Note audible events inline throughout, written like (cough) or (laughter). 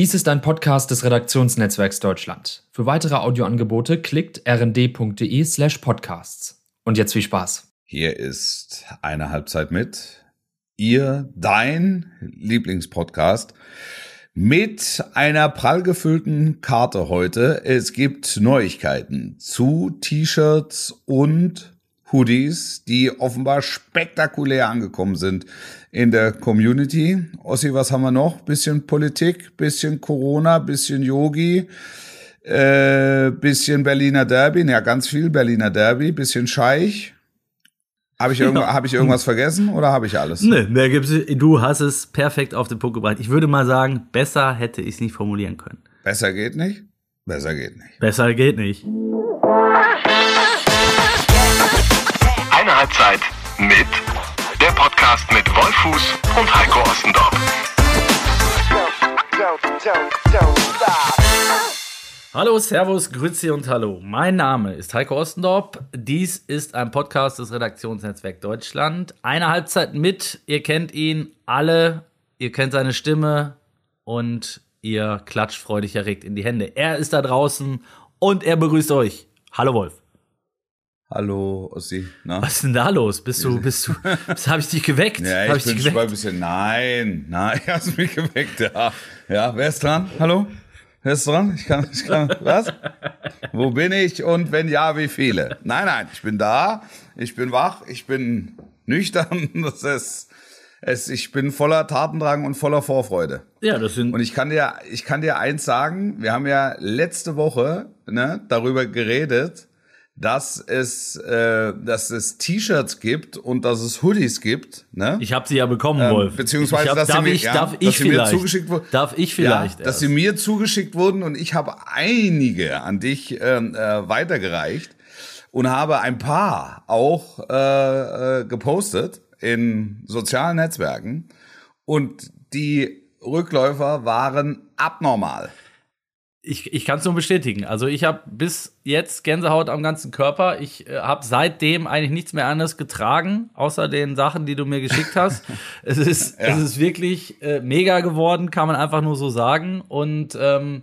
Dies ist ein Podcast des Redaktionsnetzwerks Deutschland. Für weitere Audioangebote klickt rnd.de slash podcasts. Und jetzt viel Spaß. Hier ist eine Halbzeit mit. Ihr, dein Lieblingspodcast mit einer prall gefüllten Karte heute. Es gibt Neuigkeiten zu T-Shirts und Hoodies, die offenbar spektakulär angekommen sind in der Community. Ossi, was haben wir noch? Bisschen Politik, bisschen Corona, bisschen Yogi, äh, bisschen Berliner Derby, ja ganz viel Berliner Derby, bisschen Scheich. Habe ich, ja. hab ich irgendwas vergessen oder habe ich alles? Nee, mehr gibt's, du hast es perfekt auf den Punkt gebracht. Ich würde mal sagen, besser hätte ich es nicht formulieren können. Besser geht nicht? Besser geht nicht. Besser geht nicht. Halbzeit mit der Podcast mit Wolfuß und Heiko Ostendorf. Hallo, Servus, Grüezi und Hallo. Mein Name ist Heiko Ostendorp. Dies ist ein Podcast des Redaktionsnetzwerk Deutschland. Eine Halbzeit mit. Ihr kennt ihn alle. Ihr kennt seine Stimme und ihr klatscht freudig erregt in die Hände. Er ist da draußen und er begrüßt euch. Hallo Wolf. Hallo, Ossi. Na? Was ist denn da los? Bist du, bist du, habe ich dich geweckt? Ja, ich, ich bin schon ein bisschen, nein, nein, (laughs) hast du mich geweckt, ja. Ja, wer ist dran? Hallo? Wer ist dran? Ich kann, ich kann, was? Wo bin ich und wenn ja, wie viele? Nein, nein, ich bin da, ich bin wach, ich bin nüchtern, (laughs) das ist, es, ich bin voller Tatendrang und voller Vorfreude. Ja, das sind. Und ich kann dir, ich kann dir eins sagen, wir haben ja letzte Woche, ne, darüber geredet, dass es, äh, dass es T-Shirts gibt und dass es Hoodies gibt. Ne? Ich habe sie ja bekommen, ähm, Wolf. Beziehungsweise, hab, dass, darf sie mir, ich, ja, darf ich mir zugeschickt wurden. Darf ich vielleicht? Ja, dass sie mir zugeschickt wurden und ich habe einige an dich ähm, äh, weitergereicht und habe ein paar auch äh, äh, gepostet in sozialen Netzwerken und die Rückläufer waren abnormal. Ich, ich kann es nur bestätigen. Also ich habe bis jetzt Gänsehaut am ganzen Körper. Ich äh, habe seitdem eigentlich nichts mehr anderes getragen, außer den Sachen, die du mir geschickt hast. (laughs) es, ist, ja. es ist wirklich äh, mega geworden, kann man einfach nur so sagen. Und ähm,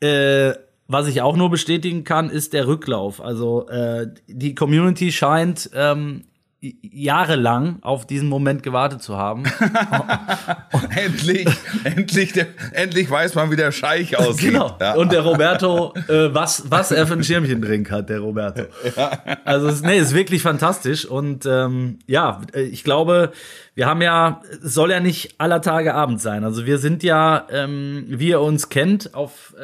äh, was ich auch nur bestätigen kann, ist der Rücklauf. Also äh, die Community scheint ähm, jahrelang auf diesen Moment gewartet zu haben. (laughs) endlich, endlich, der, endlich weiß man, wie der Scheich aussieht. Genau. Ja. Und der Roberto, äh, was, was er für ein Schirmchendrink hat, der Roberto. Ja. Also, es, nee, ist wirklich fantastisch. Und ähm, ja, ich glaube, wir haben ja, es soll ja nicht aller Tage Abend sein. Also wir sind ja, ähm, wie ihr uns kennt, auf äh,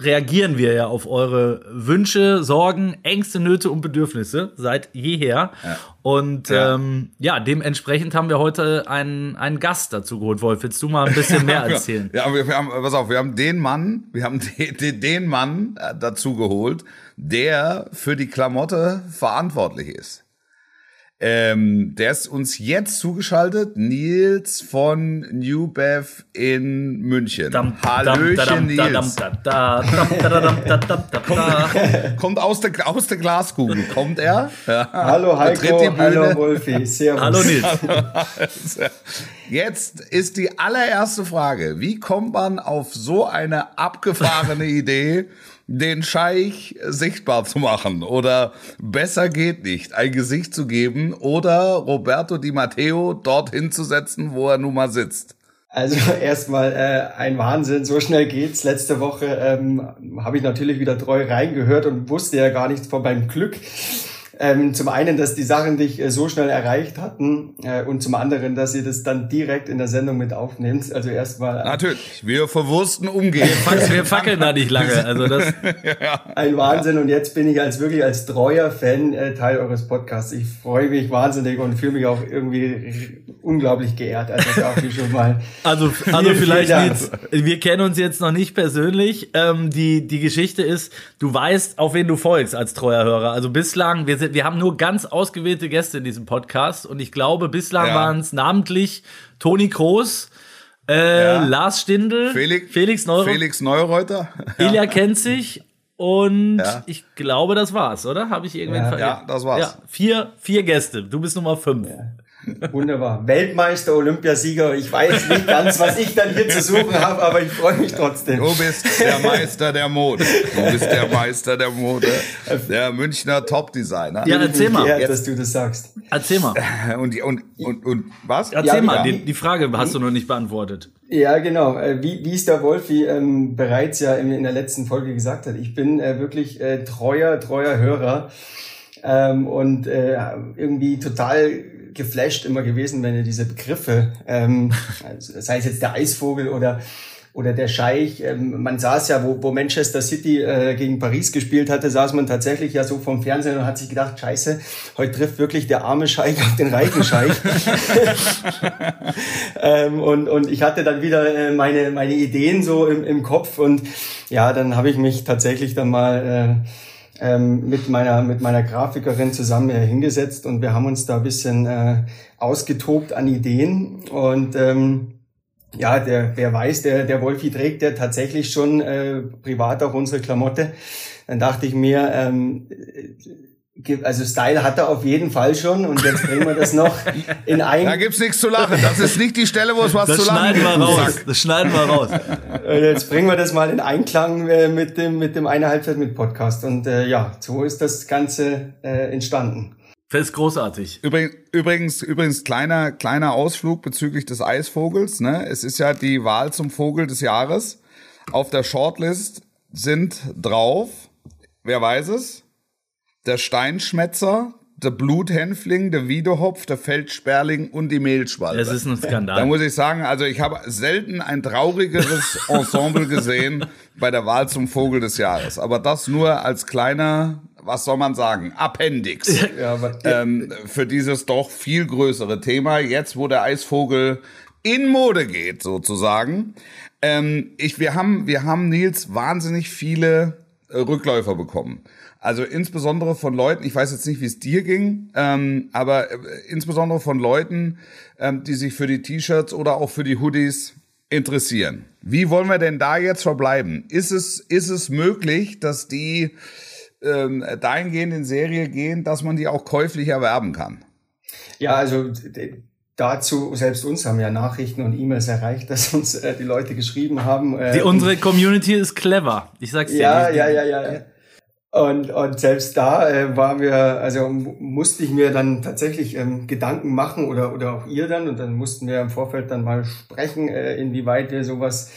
reagieren wir ja auf eure Wünsche, Sorgen, Ängste, Nöte und Bedürfnisse seit jeher. Ja. Und ja. Ähm, ja, dementsprechend haben wir heute einen, einen Gast dazu geholt. Wolf, willst du mal ein bisschen mehr (laughs) erzählen? ja, wir, wir haben, pass auf, wir haben den Mann, wir haben (laughs) den, den Mann äh, dazu geholt, der für die Klamotte verantwortlich ist. Ähm, der ist uns jetzt zugeschaltet, Nils von New Bev in München. Hallöchen, Nils. Kommt aus der, aus der Glaskugel, kommt er? Ja. Hallo Heiko, hallo Wolfi, servus. Hallo Nils. Jetzt ist die allererste Frage, wie kommt man auf so eine abgefahrene Idee, den Scheich sichtbar zu machen oder besser geht nicht, ein Gesicht zu geben oder Roberto Di Matteo dorthin zu setzen, wo er nun mal sitzt? Also (laughs) erstmal äh, ein Wahnsinn, so schnell geht's. Letzte Woche ähm, habe ich natürlich wieder treu reingehört und wusste ja gar nichts von meinem Glück. Ähm, zum einen, dass die Sachen dich äh, so schnell erreicht hatten äh, und zum anderen, dass ihr das dann direkt in der Sendung mit aufnehmt. Also erstmal. Natürlich, wir verwursten umgehen. wir fackeln da nicht lange. Also das (laughs) ja. Ein Wahnsinn und jetzt bin ich als wirklich als treuer Fan äh, Teil eures Podcasts. Ich freue mich wahnsinnig und fühle mich auch irgendwie unglaublich geehrt. Also dafür schon mal. Also, also (laughs) vielleicht jetzt, wir kennen uns jetzt noch nicht persönlich. Ähm, die, die Geschichte ist, du weißt, auf wen du folgst als treuer Hörer. Also bislang, wir sind wir haben nur ganz ausgewählte Gäste in diesem Podcast und ich glaube, bislang ja. waren es namentlich Toni Kroos, äh, ja. Lars Stindl, Felix, Felix, Neuro Felix Neureuter, (laughs) ja. Ilja kennt sich und ich glaube, das war's, oder? Habe ich irgendwen ja. ja, das war's. Ja, vier, vier Gäste. Du bist Nummer fünf. Wunderbar. Weltmeister, Olympiasieger. Ich weiß nicht ganz, was ich dann hier zu suchen habe, aber ich freue mich trotzdem. Du bist der Meister der Mode. Du bist der Meister der Mode. Der Münchner Top-Designer. Ja, erzähl mal. Geehrt, dass du das sagst. Erzähl mal. (laughs) Und, und, und, und was? Erzähl Ja, mal, ja. die, die Frage hast du noch nicht beantwortet. Ja, genau. Äh, Wie, wie es der Wolfi ähm, bereits ja in, in der letzten Folge gesagt hat, ich bin äh, wirklich äh, treuer, treuer Hörer ähm, und äh, irgendwie total geflasht immer gewesen, wenn ihr diese Begriffe, ähm, also sei es jetzt der Eisvogel oder oder der Scheich, ähm, man saß ja, wo, wo Manchester City äh, gegen Paris gespielt hatte, saß man tatsächlich ja so vom Fernsehen und hat sich gedacht, scheiße, heute trifft wirklich der arme Scheich auf den reichen Scheich. (laughs) ähm, und, und ich hatte dann wieder äh, meine, meine Ideen so im, im Kopf und ja, dann habe ich mich tatsächlich dann mal äh, ähm, mit meiner mit meiner Grafikerin zusammen äh, hingesetzt und wir haben uns da ein bisschen äh, ausgetobt an Ideen und ähm, ja, der, wer weiß, der, der Wolfi trägt ja tatsächlich schon äh, privat auch unsere Klamotte. Dann dachte ich mir, ähm, äh, also Style hat er auf jeden Fall schon und jetzt bringen wir das noch in ein. Da gibt's nichts zu lachen. Das ist nicht die Stelle, wo es was Das zu lachen schneiden wir gibt. raus. Das schneiden wir raus. Jetzt bringen wir das mal in Einklang äh, mit dem mit dem eine Halbzeit mit Podcast und äh, ja, so ist das Ganze äh, entstanden. Das ist großartig. Übrigens, übrigens, übrigens kleiner, kleiner Ausflug bezüglich des Eisvogels. Ne? Es ist ja die Wahl zum Vogel des Jahres. Auf der Shortlist sind drauf, wer weiß es, der Steinschmetzer, der Bluthänfling, der Wiedehopf, der Feldsperling und die Mehlschwalbe. Das ist ein Da Skandal. muss ich sagen, also ich habe selten ein traurigeres (laughs) Ensemble gesehen bei der Wahl zum Vogel des Jahres. Aber das nur als kleiner, was soll man sagen, Appendix Ja, aber ähm, für dieses doch viel größere Thema. Jetzt, wo der Eisvogel in Mode geht, sozusagen. Ähm, ich, wir haben, wir haben Nils wahnsinnig viele Rückläufer bekommen. Also insbesondere von Leuten, ich weiß jetzt nicht, wie es dir ging, ähm, aber äh, insbesondere von Leuten, ähm, die sich für die T-Shirts oder auch für die Hoodies interessieren. Wie wollen wir denn da jetzt verbleiben? Ist es, ist es möglich, dass die ähm, dahingehend in Serie gehen, dass man die auch käuflich erwerben kann? Ja, also dazu, selbst uns haben ja Nachrichten und E-Mails erreicht, dass uns äh, die Leute geschrieben haben. Äh, Die, unsere Community ist clever. Ich sag's dir. ja, ja, ja, ja, ja. Und, und selbst da äh, waren wir, also mu- musste ich mir dann tatsächlich ähm, Gedanken machen oder, oder auch ihr dann und dann mussten wir im Vorfeld dann mal sprechen, äh, inwieweit wir sowas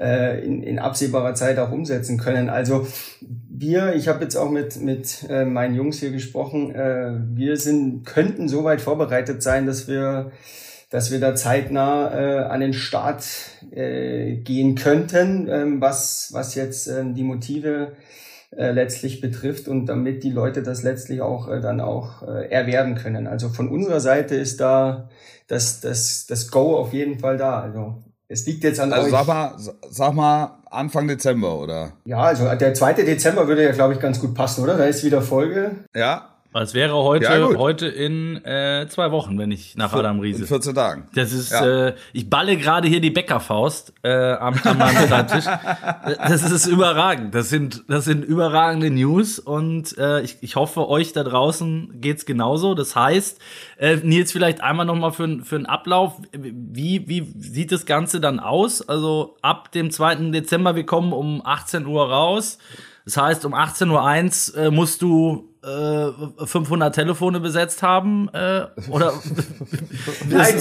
äh, in, in absehbarer Zeit auch umsetzen können. Also wir, ich habe jetzt auch mit, mit äh, meinen Jungs hier gesprochen, äh, wir sind, könnten soweit vorbereitet sein, dass wir dass wir da zeitnah äh, an den Start äh, gehen könnten, ähm, was, was jetzt ähm, die Motive äh, letztlich betrifft und damit die Leute das letztlich auch äh, dann auch äh, erwerben können. Also von unserer Seite ist da das, das, das Go auf jeden Fall da. Also es liegt jetzt an Also euch. sag mal, sag mal Anfang Dezember, oder? Ja, also der 2. Dezember würde ja, glaube ich, ganz gut passen, oder? Da ist wieder Folge. Ja, Es wäre heute, Ja, heute in äh, zwei Wochen, wenn ich nach Adam in Riese. 14 Tagen. Das ist, Ja. äh, ich balle gerade hier die Bäckerfaust äh, am, meinem Schreibtisch. (laughs) Das ist überragend. Das sind, das sind überragende News und äh, ich, ich hoffe, euch da draußen geht's genauso. Das heißt, äh, Nils, vielleicht einmal noch mal für, für einen Ablauf. Wie, wie sieht das Ganze dann aus? Also ab dem 2. Dezember, wir kommen um 18 Uhr raus. Das heißt, um 18.01 Uhr äh, musst du äh, 500 Telefone besetzt haben äh, oder (laughs) Nein,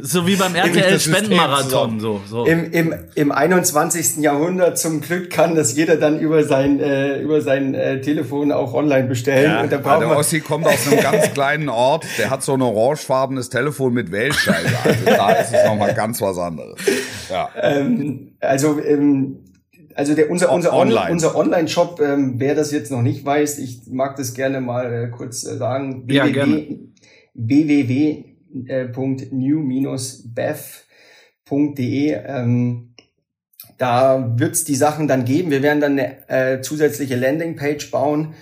so wie beim RTL Spendenmarathon so so im, im, im 21. Jahrhundert zum Glück kann das jeder dann über sein, äh, über sein äh, Telefon auch online bestellen. und da Ja, braucht der Ossi kommt aus einem (laughs) ganz kleinen Ort, der hat so ein orangefarbenes Telefon mit Wählscheibe. Also da ist es nochmal ganz was anderes. Ja. ähm, also ähm, also der, unser, unser, Online. Online. unser Online-Shop, ähm, wer das jetzt noch nicht weiß, ich mag das gerne mal äh, kurz äh, sagen. Ja, www gerne. www.new-bev.de ähm, Da wird's die Sachen dann geben. Wir werden dann eine äh, zusätzliche Landingpage bauen,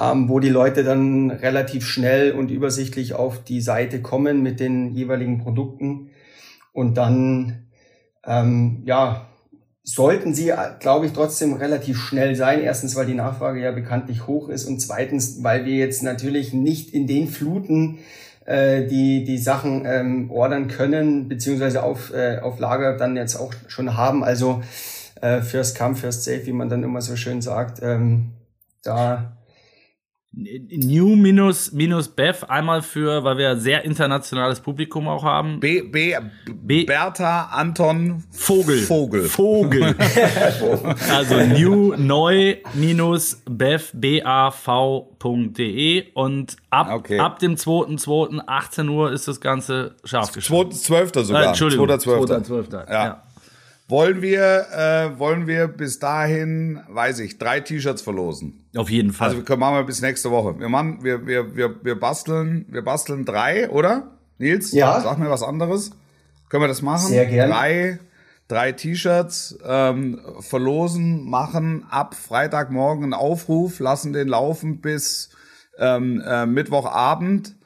ähm, wo die Leute dann relativ schnell und übersichtlich auf die Seite kommen mit den jeweiligen Produkten. Und dann, ähm, ja, sollten sie, glaube ich, trotzdem relativ schnell sein. Erstens, weil die Nachfrage ja bekanntlich hoch ist und zweitens, weil wir jetzt natürlich nicht in den Fluten äh, die die Sachen ähm, ordern können, beziehungsweise auf, äh, auf Lager dann jetzt auch schon haben. Also äh, First Come, First Safe, wie man dann immer so schön sagt. Ähm, da New minus, minus Bev einmal für, weil wir sehr internationales Publikum auch haben. B, B, B- Bertha Anton Vogel. Vogel. Vogel. (laughs) also new neu minus bev bav.de und ab, Okay. ab dem 2.2. 18 Uhr ist das Ganze scharf geschaltet. 2.12. sogar. Äh, Entschuldigung, 2.12. 2.12. Ja. Ja. Wollen wir, äh, wollen wir bis dahin, weiß ich, drei T-Shirts verlosen? Auf jeden Fall. Also wir können machen wir bis nächste Woche. Wir machen, wir, wir, wir, wir basteln, wir basteln drei, oder? Nils? Ja. Sag mir was anderes. Können wir das machen? Sehr gerne. Drei, drei T-Shirts ähm, verlosen, machen ab Freitagmorgen einen Aufruf, lassen den laufen bis ähm, äh, Mittwochabend.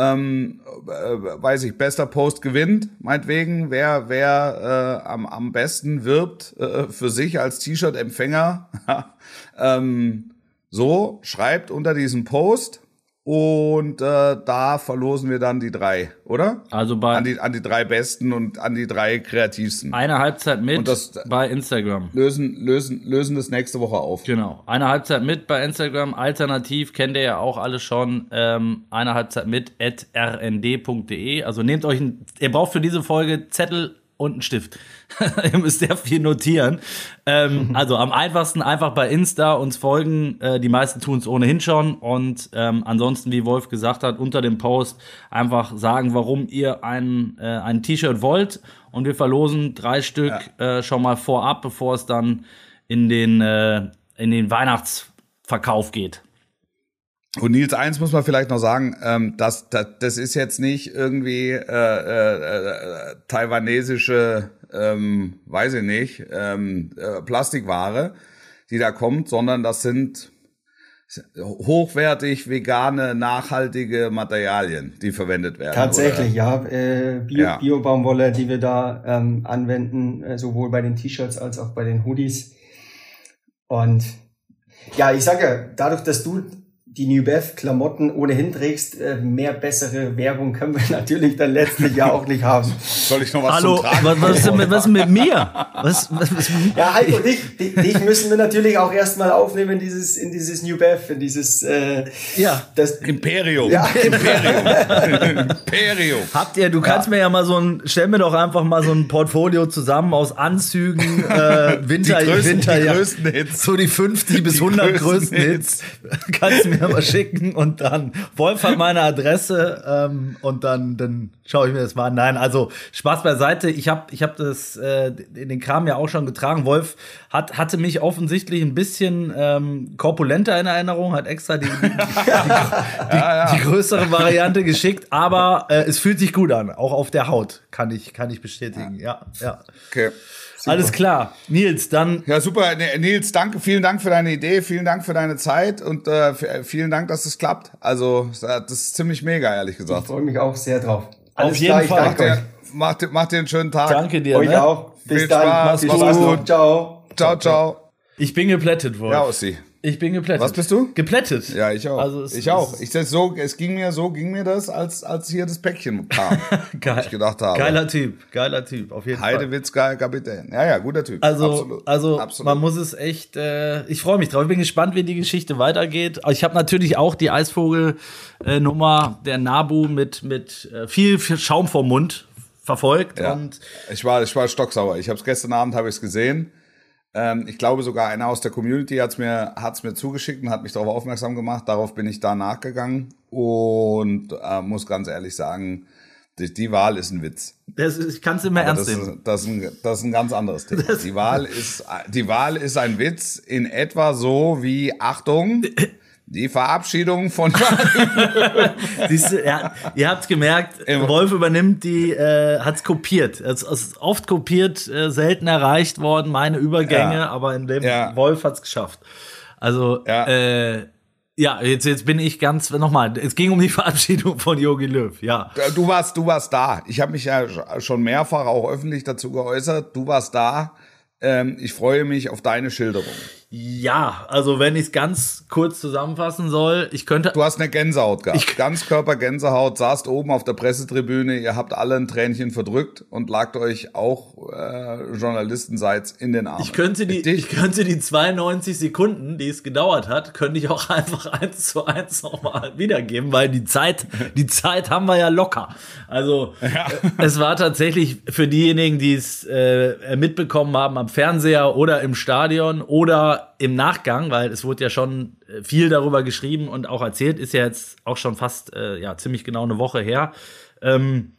Ähm, äh, weiß ich, bester Post gewinnt, meinetwegen, wer, wer äh, am, am besten wirbt äh, für sich als T-Shirt-Empfänger. (laughs) ähm, so, schreibt unter diesem Post und äh, da verlosen wir dann die drei, oder? also bei An die, an die drei besten und an die drei kreativsten. einer Halbzeit mit Und das- bei Instagram. Lösen, lösen, lösen das nächste Woche auf. Genau. Eine Halbzeit mit bei Instagram. Alternativ kennt ihr ja auch alle schon. Ähm, eine Halbzeit mit at rnd.de. Also nehmt euch ein, ihr braucht für diese Folge Zettel und einen Stift. (laughs) ihr müsst sehr viel notieren. Ähm, (laughs) also am einfachsten einfach bei Insta uns folgen. Äh, die meisten tun es ohnehin schon. Und ähm, ansonsten, wie Wolf gesagt hat, unter dem Post einfach sagen, warum ihr ein, äh, ein T-Shirt wollt. Und wir verlosen drei Stück äh, schon mal vorab, bevor es dann in den, äh, in den Weihnachtsverkauf geht. Und Nils, eins muss man vielleicht noch sagen, ähm, das, das, das ist jetzt nicht irgendwie äh, äh, äh, taiwanesische, ähm, weiß ich nicht, ähm, äh, Plastikware, die da kommt, sondern das sind hochwertig vegane, nachhaltige Materialien, die verwendet werden. Tatsächlich, ja. Äh, Bio, Ja. Bio-Baumwolle, die wir da ähm, anwenden, äh, sowohl bei den T-Shirts als auch bei den Hoodies. Und ja, ich sage ja, dadurch, dass du die New Bev Klamotten ohnehin trägst, äh, mehr bessere Werbung können wir (laughs) natürlich dann letztlich ja auch nicht haben. Soll ich noch was Hallo, zum Tragen? was, was, ist denn mit, was mit mir? Was, was, was, Ja, Heiko, dich, dich, dich müssen wir natürlich auch erstmal aufnehmen in dieses, in dieses New Bev, in dieses, äh, ja. das, Imperium. Ja. (laughs) Imperium. Imperium. Habt ihr, du kannst mir ja mal so ein, stell mir doch einfach mal so ein Portfolio zusammen aus Anzügen, äh, Winter, Die größten- Winter, die ja, größten Hits. So die 50 bis Die 100 größten größten Hits. (laughs) Kannst du mir (laughs) mal schicken und dann, Wolf hat meine Adresse ähm, und dann, dann schaue ich mir das mal an. Nein, also Spaß beiseite. Ich habe ich hab das, äh, den Kram ja auch schon getragen. Wolf hat, hatte mich offensichtlich ein bisschen ähm, korpulenter in Erinnerung, hat extra die, die, (laughs) die, die größere Variante geschickt, aber äh, es fühlt sich gut an, auch auf der Haut, kann ich, kann ich bestätigen. Ja, ja. Okay. Alles klar. Nils, dann Ja, super. Ne- Nils, danke, vielen Dank für deine Idee, vielen Dank für deine Zeit und äh, f- vielen Dank, dass es klappt. Also, das ist ziemlich mega, ehrlich ich gesagt. freue mich auch sehr drauf. Alles jeden klar, ich Fall. danke euch. Mach dir, mach dir einen schönen Tag. danke dir. Euch ne? auch. Bis Viel dann. Spaß, mach's gut. noch. Ciao. Ciao, ciao. Ich bin geplättet, Wolf. Ja, Ossi. Ich bin geplättet. Was bist du? Geplättet. Ja, ich auch. Also es, ich auch. es- Ich so, es ging mir so, ging mir das, als als hier das Päckchen kam. (laughs) Geil. ich gedacht habe. Geiler Typ, geiler Typ, auf jeden Fall. Heidewitz, Kapitän. Ja, ja, guter Typ. Also, Absolut. also Absolut. man muss es echt. Äh, ich freue mich drauf. Ich bin gespannt, wie die Geschichte weitergeht. Ich habe natürlich auch die Eisvogel-Nummer der Nabu mit mit äh, viel, viel Schaum vom Mund verfolgt Ja. und Ich war, ich war stocksauer. Ich habe es gestern Abend habe ich es gesehen. Ähm, ich glaube sogar einer aus der Community hat's mir hat's mir zugeschickt und hat mich darauf aufmerksam gemacht. Darauf bin ich da nachgegangen und äh, muss ganz ehrlich sagen, die, die Wahl ist ein Witz. das ich kann es immer Aber ernst das, nehmen. das, ist ein, das ist ein ganz anderes Thema. Die Wahl ist die Wahl ist ein Witz in etwa so wie Achtung. (laughs) Die Verabschiedung von (laughs) Siehst du, ja, ihr habt gemerkt. Wolf übernimmt die, äh, hat's kopiert. Es es ist oft kopiert, äh, selten erreicht worden, meine Übergänge, Ja. aber in dem Ja. Wolf hat's geschafft. Also, Ja. äh, ja, jetzt, jetzt bin ich ganz, nochmal, es ging um die Verabschiedung von Jogi Löw, ja. Du warst, du warst da. Ich habe mich ja schon mehrfach auch öffentlich dazu geäußert. Du warst da. Ähm, ich freue mich auf deine Schilderung. Ja, also wenn ich es ganz kurz zusammenfassen soll, ich könnte. Du hast eine Gänsehaut gehabt. Ganzkörper-Gänsehaut, saßt oben auf der Pressetribüne, ihr habt alle ein Tränchen verdrückt und lagt euch auch äh, Journalistenseits in den Armen. Ich könnte, die, ich könnte die 92 Sekunden, die es gedauert hat, könnte ich auch (laughs) einfach eins zu eins nochmal wiedergeben, weil die Zeit, die Zeit haben wir ja locker. Also ja. es war tatsächlich für diejenigen, die es äh, mitbekommen haben am Fernseher oder im Stadion oder im Nachgang, weil es wurde ja schon äh, viel darüber geschrieben und auch erzählt, ist ja jetzt auch schon fast äh, ja ziemlich genau eine Woche her. Ähm,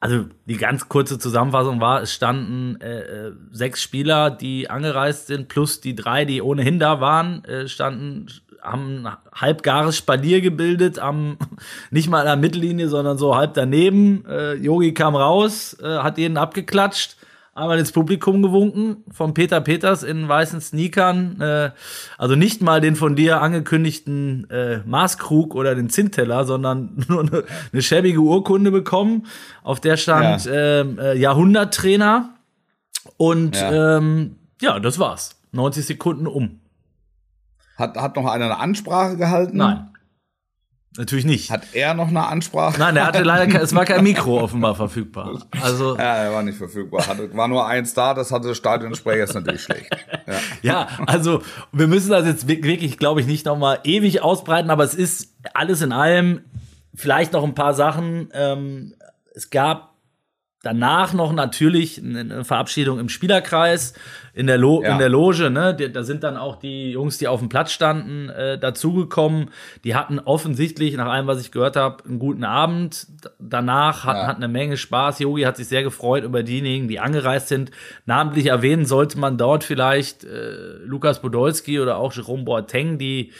also die ganz kurze Zusammenfassung war, es standen äh, äh, sechs Spieler, die angereist sind, plus die drei, die ohnehin da waren, äh, standen, haben ein halbgares Spalier gebildet, am (laughs) nicht mal an der Mittellinie, sondern so halb daneben. Yogi äh, kam raus, hat jeden abgeklatscht einmal ins Publikum gewunken von Peter Peters in weißen Sneakern. Äh, also nicht mal den von dir angekündigten äh, Maßkrug oder den Zinnteller, sondern (laughs) nur eine, eine schäbige Urkunde bekommen. Auf der stand ja. Ähm, äh, Jahrhunderttrainer. Und ja. Ähm, ja, das war's. 90 Sekunden um. Hat, hat noch einer eine Ansprache gehalten? Nein. Natürlich nicht. Hat er noch eine Ansprache? Nein, er hatte (laughs) leider kein, es war kein Mikro offenbar verfügbar. Also ja, er war nicht verfügbar. Hatte, war nur eins da, das hatte der Stadionsprecher ist natürlich schlecht. Ja. (laughs) ja, also wir müssen das jetzt wirklich, glaube ich, nicht nochmal ewig ausbreiten, aber es ist alles in allem vielleicht noch ein paar Sachen. Ähm, es gab Danach noch natürlich eine Verabschiedung im Spielerkreis, in der, Lo ja. in der Loge. Ne? Da sind dann auch die Jungs, die auf dem Platz standen, äh, dazugekommen. Die hatten offensichtlich, nach allem, was ich gehört habe, einen guten Abend. Danach hatten, ja. hatten eine Menge Spaß. Yogi hat sich sehr gefreut über diejenigen, die angereist sind. Namentlich erwähnen sollte man dort vielleicht äh, Lukas Podolski oder auch Jerome Boateng, die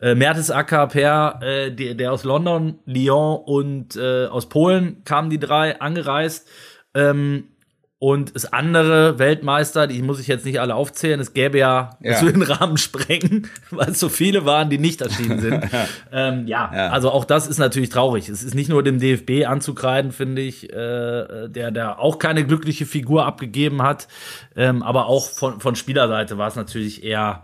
äh, Mertesacker, Per, äh, der, der aus London, Lyon und äh, aus Polen kamen die drei angereist. Ähm, und das andere Weltmeister, die muss ich jetzt nicht alle aufzählen, es gäbe ja, ja. zu den Rahmen sprengen, (laughs) weil es so viele waren, die nicht erschienen sind. (laughs) ähm, ja, ja, also auch das ist natürlich traurig. Es ist nicht nur dem DFB anzukreiden, finde ich, äh, der, der auch keine glückliche Figur abgegeben hat, ähm, aber auch von, von Spielerseite war es natürlich eher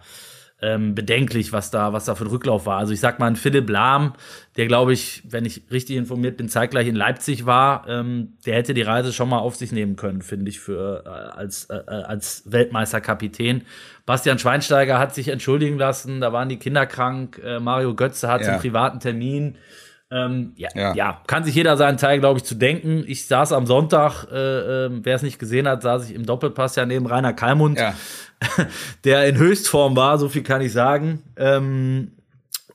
ähm, bedenklich, was da, was da für ein Rücklauf war. Also ich sag mal, ein Philipp Lahm, der glaube ich, wenn ich richtig informiert bin, zeitgleich in Leipzig war, ähm, der hätte die Reise schon mal auf sich nehmen können, finde ich, für äh, als, äh, als Weltmeisterkapitän. Bastian Schweinsteiger hat sich entschuldigen lassen, da waren die Kinder krank, äh, Mario Götze hat ja. einen privaten Termin. Ähm, ja, ja. ja, kann sich jeder seinen Teil, glaube ich, zu denken. Ich saß am Sonntag, äh, äh, wer es nicht gesehen hat, saß ich im Doppelpass ja neben Rainer Kalmund. Ja. (laughs) der in Höchstform war, so viel kann ich sagen. Ähm,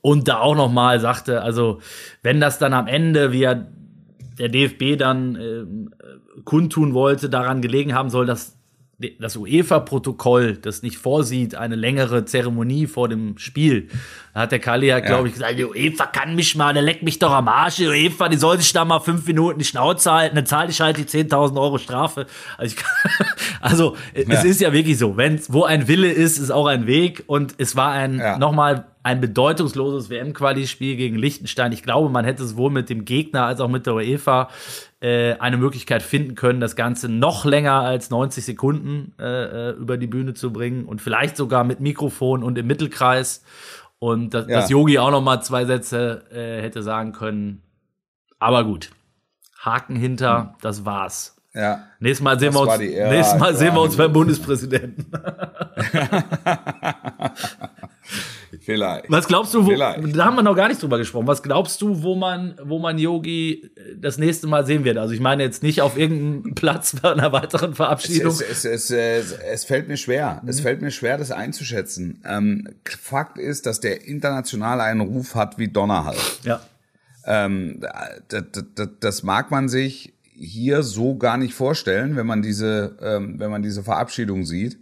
und da auch noch mal sagte, also wenn das dann am Ende, wie er der DFB dann äh, kundtun wollte, daran gelegen haben soll, dass das UEFA-Protokoll, das nicht vorsieht, eine längere Zeremonie vor dem Spiel. Da hat der Kali ja, glaube ich, gesagt, die UEFA kann mich mal, der leckt mich doch am Arsch. Die UEFA, die soll sich da mal fünf Minuten die Schnauze halten, dann zahle ich halt die 10.000 Euro Strafe. Also, ich, (laughs) also ja. es ist ja wirklich so, wenn wo ein Wille ist, ist auch ein Weg. Und es war ein, ja. nochmal, ein bedeutungsloses WM-Quali-Spiel gegen Liechtenstein. Ich glaube, man hätte sowohl mit dem Gegner als auch mit der UEFA äh, eine Möglichkeit finden können, das Ganze noch länger als 90 Sekunden äh, äh, über die Bühne zu bringen und vielleicht sogar mit Mikrofon und im Mittelkreis. Und dass, ja. dass Yogi auch noch mal zwei Sätze äh, hätte sagen können. Aber gut, Haken hinter, hm. das war's. Ja. Nächstes Mal sehen, wir uns, nächstes Mal sehen wir uns beim Bundespräsidenten. (laughs) (laughs) Vielleicht. Was glaubst du, wo, Vielleicht. da haben wir noch gar nicht drüber gesprochen. Was glaubst du, wo man, wo man Yogi das nächste Mal sehen wird? Also ich meine jetzt nicht auf irgendeinem (laughs) Platz bei einer weiteren Verabschiedung. Es, es, es, es, es fällt mir schwer. Mhm. Es fällt mir schwer, das einzuschätzen. Ähm, Fakt ist, dass der international einen Ruf hat wie Donnerhall. Ja. Ähm, das, das, das mag man sich hier so gar nicht vorstellen, wenn man diese, ähm, wenn man diese Verabschiedung sieht.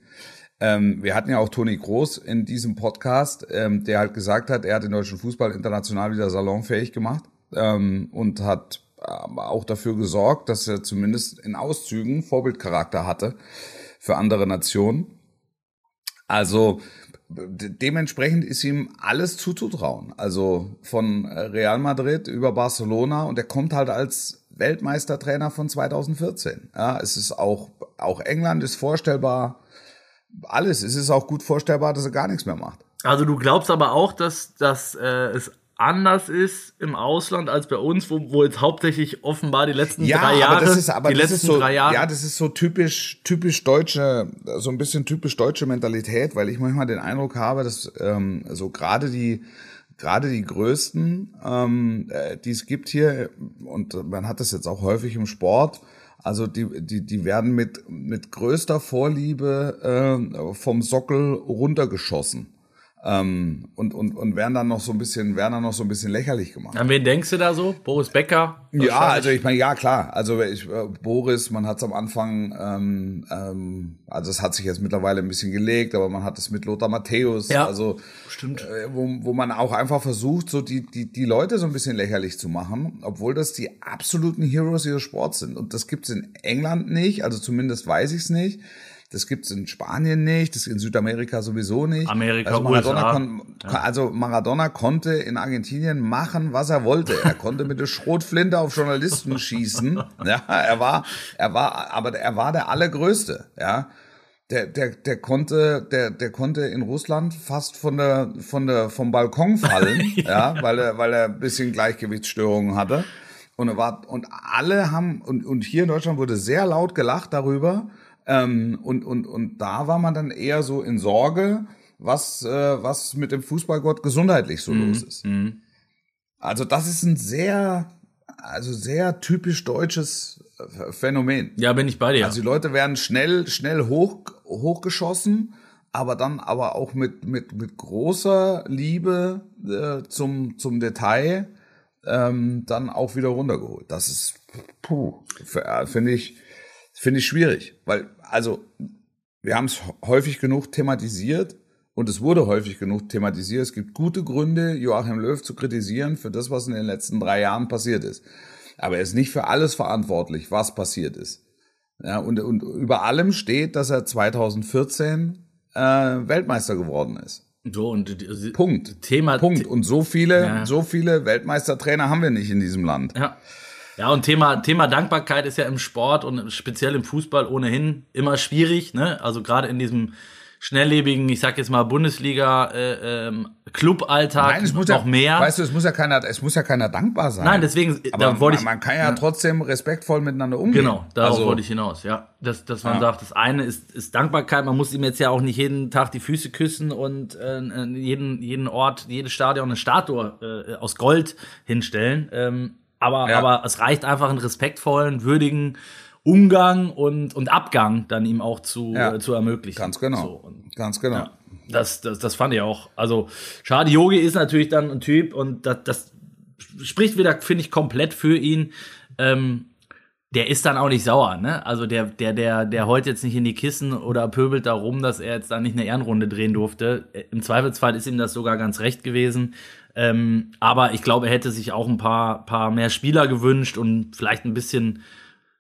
Ähm, wir hatten ja auch Toni Groß in diesem Podcast, ähm, der halt gesagt hat, er hat den deutschen Fußball international wieder salonfähig gemacht ähm, und hat auch dafür gesorgt, dass er zumindest in Auszügen Vorbildcharakter hatte für andere Nationen. Also dementsprechend ist ihm alles zuzutrauen. Also von Real Madrid über Barcelona und er kommt halt als Weltmeistertrainer von 2014. Ja, es ist auch, auch England ist vorstellbar alles. Es ist auch gut vorstellbar, dass er gar nichts mehr macht. Also du glaubst aber auch, dass, dass äh, es anders ist im Ausland als bei uns, wo, wo jetzt hauptsächlich offenbar die letzten Ja, drei Jahre, aber das ist aber die das letzten ist so, drei Jahre, ja, das ist so typisch typisch deutsche, so ein bisschen typisch deutsche Mentalität, weil ich manchmal den Eindruck habe, dass ähm, so gerade die gerade die größten, ähm, äh, die es gibt hier und man hat das jetzt auch häufig im Sport. Also die, die, die werden mit, mit größter Vorliebe äh, vom Sockel runtergeschossen. Ähm, und, und, und werden dann noch so ein bisschen, werden dann noch so ein bisschen lächerlich gemacht. An wen denkst du da so? Boris Becker? Ja, also ich meine, ja klar. Also ich, äh, Boris, man hat es am Anfang, ähm, ähm, also es hat sich jetzt mittlerweile ein bisschen gelegt, aber man hat es mit Lothar Matthäus, Ja, also stimmt. äh, wo, wo man auch einfach versucht, so die, die, die Leute so ein bisschen lächerlich zu machen, obwohl das die absoluten Heroes ihres Sports sind. Und das gibt's in England nicht, also zumindest weiß ich's nicht. Das gibt's in Spanien nicht, das in Südamerika sowieso nicht. Amerika, also Maradona, kon, also Maradona konnte in Argentinien machen, was er wollte. Er konnte mit der Schrotflinte auf Journalisten (laughs) schießen. Ja, er war, er war, aber er war der allergrößte. Ja, der, der, der konnte, der, der konnte in Russland fast von der, von der, vom Balkon fallen, (laughs) ja. weil er, weil er ein bisschen Gleichgewichtsstörungen hatte. Und er war, und alle haben, und, und hier in Deutschland wurde sehr laut gelacht darüber. Ähm, und, und, und da war man dann eher so in Sorge, was, äh, was mit dem Fußballgott gesundheitlich so los ist. Also das ist ein sehr, also sehr typisch deutsches äh, Phänomen. Ja, bin ich bei dir. Also die Leute werden schnell, schnell hoch, hochgeschossen, aber dann aber auch mit, mit, mit großer Liebe äh, zum, zum Detail ähm, dann auch wieder runtergeholt. Das ist, puh, äh, finde ich, finde ich schwierig, weil, also, wir haben es häufig genug thematisiert und es wurde häufig genug thematisiert. Es gibt gute Gründe, Joachim Löw zu kritisieren für das, was in den letzten drei Jahren passiert ist. Aber er ist nicht für alles verantwortlich, was passiert ist. Ja, und, und über allem steht, dass er 2014 äh, Weltmeister geworden ist. so, und Punkt. Thema, Punkt. Und so viele, Ja. so viele Weltmeistertrainer haben wir nicht in diesem Land. Ja. Ja, und Thema, Thema Dankbarkeit ist ja im Sport und speziell im Fußball ohnehin immer schwierig, ne? Also gerade in diesem schnelllebigen, ich sag jetzt mal Bundesliga äh, ähm, Cluballtag Nein, es muss noch ja, mehr. Weißt du, es muss ja keiner, es muss ja keiner dankbar sein. Nein, deswegen Aber da wollte man, ich man kann ja, trotzdem respektvoll miteinander umgehen. Genau, darauf Also, wollte ich hinaus, ja. Dass, dass man Ja. sagt, das eine ist, ist Dankbarkeit, man muss ihm jetzt ja auch nicht jeden Tag die Füße küssen und äh, jeden, jeden Ort, jedes Stadion eine Statue äh, aus Gold hinstellen. Ähm, aber, Ja. aber es reicht einfach einen respektvollen, würdigen Umgang und, und Abgang dann ihm auch zu, Ja. äh, zu ermöglichen. Ganz genau. So, und Ganz genau. ja, das, das, das fand ich auch. Also, Schade Yogi ist natürlich dann ein Typ und das, das spricht wieder, finde ich, komplett für ihn. Ähm, der ist dann auch nicht sauer, ne? Also der, der, der, der heult jetzt nicht in die Kissen oder pöbelt darum, dass er jetzt da nicht eine Ehrenrunde drehen durfte. Im Zweifelsfall ist ihm das sogar ganz recht gewesen. Ähm, aber ich glaube, er hätte sich auch ein paar, paar mehr Spieler gewünscht und vielleicht ein bisschen,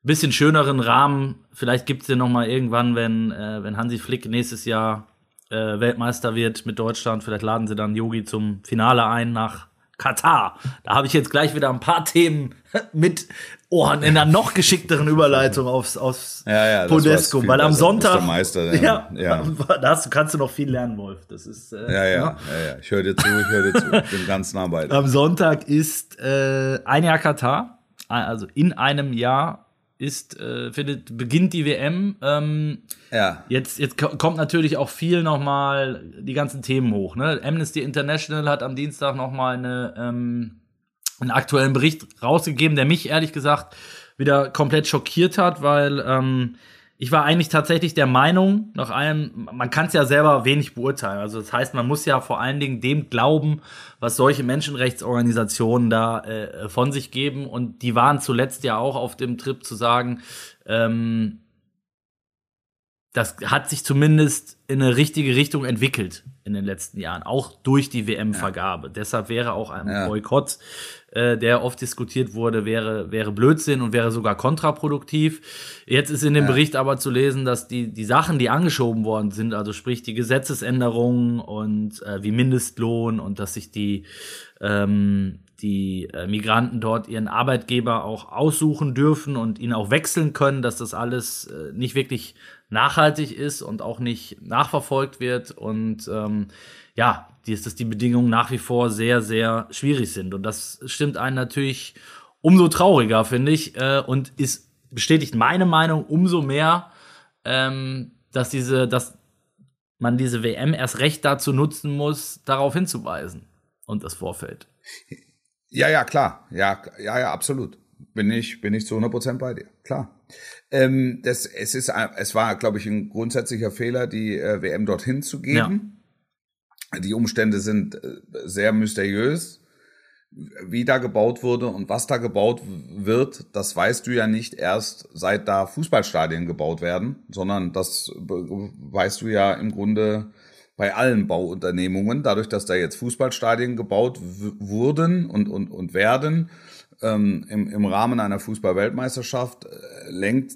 bisschen schöneren Rahmen. Vielleicht gibt's den noch mal irgendwann, wenn, äh, wenn Hansi Flick nächstes Jahr äh, Weltmeister wird mit Deutschland. Vielleicht laden sie dann Yogi zum Finale ein nach Katar. Da habe ich jetzt gleich wieder ein paar Themen (laughs) mit Ohren in einer noch geschickteren Überleitung aufs, aufs Ja, ja, das Podesco. Weil am. Sonntag. Meister, ja, ja. (laughs) Da hast, du- kannst du noch viel lernen, Wolf. Das ist. Äh, Ja, ja, ja, ja. Ich höre dir zu, ich höre dir zu. Ich bin ganz nah bei dir. Am Sonntag ist äh, ein Jahr Katar, also in einem Jahr ist äh, findet beginnt die WM. Ähm, Ja. jetzt jetzt ko- kommt natürlich auch viel noch mal die ganzen Themen hoch. Ne? Amnesty International hat am Dienstag noch mal eine ähm, einen aktuellen Bericht rausgegeben, der mich ehrlich gesagt wieder komplett schockiert hat, weil ähm, ich war eigentlich tatsächlich der Meinung, nach allem, man kann es ja selber wenig beurteilen. Also das heißt, man muss ja vor allen Dingen dem glauben, was solche Menschenrechtsorganisationen da äh, von sich geben. Und die waren zuletzt ja auch auf dem Trip zu sagen, ähm, das hat sich zumindest in eine richtige Richtung entwickelt in den letzten Jahren, auch durch die WM-Vergabe. Deshalb wäre auch ein Ja. Boykott, äh, der oft diskutiert wurde, wäre, wäre Blödsinn und wäre sogar kontraproduktiv. Jetzt ist in dem Bericht aber zu lesen, dass die, die Sachen, die angeschoben worden sind, also sprich die Gesetzesänderungen und äh, wie Mindestlohn und dass sich die ähm, die äh, Migranten dort ihren Arbeitgeber auch aussuchen dürfen und ihn auch wechseln können, dass das alles äh, nicht wirklich nachhaltig ist und auch nicht nachverfolgt wird und ähm, ja, die ist, dass die Bedingungen nach wie vor sehr, sehr schwierig sind. Und das stimmt einen natürlich umso trauriger, finde ich, äh, und ist bestätigt meine Meinung umso mehr, ähm, dass diese, dass man diese WM erst recht dazu nutzen muss, darauf hinzuweisen und das Vorfeld. Ja, ja, klar. Ja, ja, ja, absolut. Bin ich, bin ich zu 100 Prozent bei dir. Klar. Ähm, das, es ist, es war, glaube ich, ein grundsätzlicher Fehler, die äh, WM dorthin zu geben. Ja. Die Umstände sind äh, sehr mysteriös. Wie da gebaut wurde und was da gebaut wird, das weißt du ja nicht erst seit da Fußballstadien gebaut werden, sondern das weißt du ja im Grunde bei allen Bauunternehmungen, dadurch, dass da jetzt Fußballstadien gebaut wurden und, und, und werden, ähm, im, im Rahmen einer Fußball-Weltmeisterschaft, äh, lenkt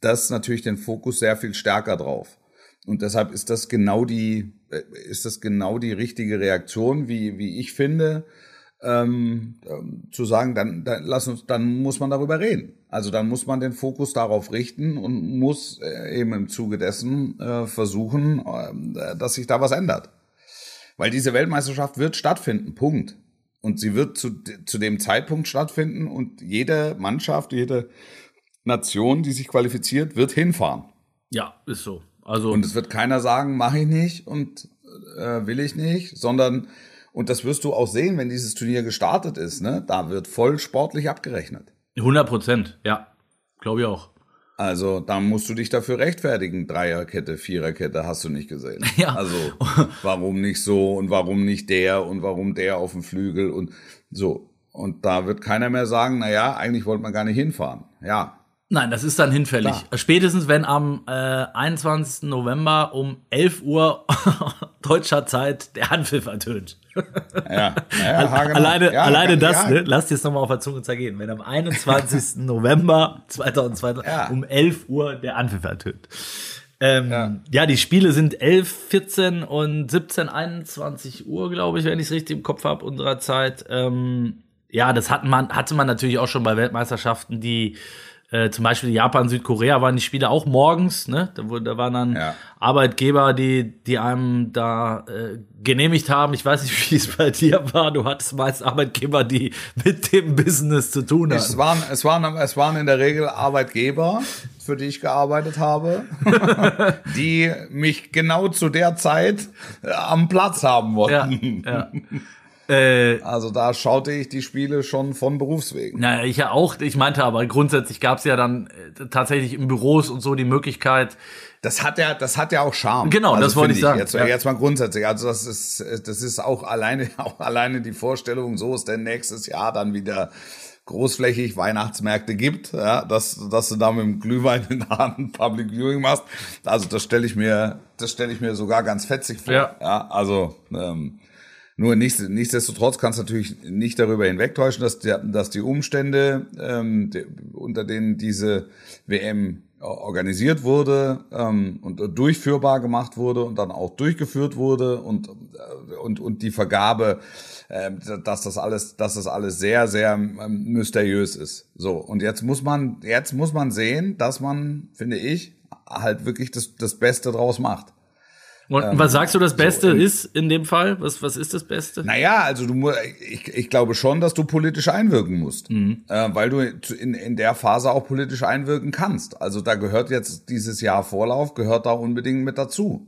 das natürlich den Fokus sehr viel stärker drauf. Und deshalb ist das genau die, äh, ist das genau die richtige Reaktion, wie, wie ich finde, ähm, ähm, zu sagen, dann, dann lass uns, dann muss man darüber reden. Also dann muss man den Fokus darauf richten und muss äh, eben im Zuge dessen äh, versuchen, äh, dass sich da was ändert. Weil diese Weltmeisterschaft wird stattfinden, Punkt. Und sie wird zu, zu dem Zeitpunkt stattfinden und jede Mannschaft, jede Nation, die sich qualifiziert, wird hinfahren. Ja, ist so. Also und es wird keiner sagen, mache ich nicht und äh, will ich nicht, sondern und das wirst du auch sehen, wenn dieses Turnier gestartet ist. Ne? Da wird voll sportlich abgerechnet. 100 Prozent, ja. Glaube ich auch. Also da musst du dich dafür rechtfertigen. Dreierkette, Viererkette hast du nicht gesehen. (laughs) Ja. Also warum nicht so und warum nicht der und warum der auf dem Flügel und so. Und da wird keiner mehr sagen, na ja, eigentlich wollte man gar nicht hinfahren. Ja, Nein, das ist dann hinfällig. Klar. Spätestens, wenn am äh, 21. November um 11 Uhr (laughs) deutscher Zeit der Anpfiff ertönt. Ja, ja genau. alleine, ja, alleine das, ja. ne? Lass dir das nochmal auf der Zunge zergehen. Wenn am 21. (laughs) November 2020 ja. um 11 Uhr der Anpfiff ertönt. Ähm, ja. ja. die Spiele sind 11, 14 und 17, 21 Uhr, glaube ich, wenn ich es richtig im Kopf habe, unserer Zeit. Ähm, ja, das hat man, hatte man natürlich auch schon bei Weltmeisterschaften, die äh, zum Beispiel Japan, Südkorea waren die Spiele auch morgens, ne? Da, da waren dann ja. Arbeitgeber, die, die einem da äh, genehmigt haben. Ich weiß nicht, (laughs) wie es bei dir war. Du hattest meist Arbeitgeber, die mit dem Business zu tun hatten. Es waren, es waren, es waren in der Regel Arbeitgeber, für die ich gearbeitet habe, (laughs) die mich genau zu der Zeit äh, am Platz haben wollten. Ja, ja. Äh, also da schaute ich die Spiele schon von Berufswegen. Naja, ich ja auch. Ich meinte aber, grundsätzlich gab es ja dann äh, tatsächlich in Büros und so die Möglichkeit. Das hat ja, das hat ja auch Charme. Genau, also das wollte ich sagen. Jetzt, ja. jetzt mal grundsätzlich. Also das ist, das ist auch alleine, (laughs) auch alleine die Vorstellung, so ist denn nächstes Jahr dann wieder großflächig Weihnachtsmärkte gibt, ja, dass, dass du da mit dem Glühwein in der Hand Public Viewing machst. Also das stelle ich mir, das stelle ich mir sogar ganz fetzig vor. Ja. ja also ähm, nur nichts, nichtsdestotrotz kannst du natürlich nicht darüber hinwegtäuschen, dass, der, dass die Umstände, ähm, die, unter denen diese WM organisiert wurde ähm, und durchführbar gemacht wurde und dann auch durchgeführt wurde und äh, und und die Vergabe, äh, dass das alles, dass das alles sehr sehr ähm, mysteriös ist. So und jetzt muss man jetzt muss man sehen, dass man, finde ich, halt wirklich das das Beste draus macht. Und ähm, was sagst du, das Beste so, ist in dem Fall? Was, was ist das Beste? Naja, also du ich, ich glaube schon, dass du politisch einwirken musst. Mhm. Äh, weil du in, in der Phase auch politisch einwirken kannst. Also da gehört jetzt dieses Jahr Vorlauf, gehört da unbedingt mit dazu.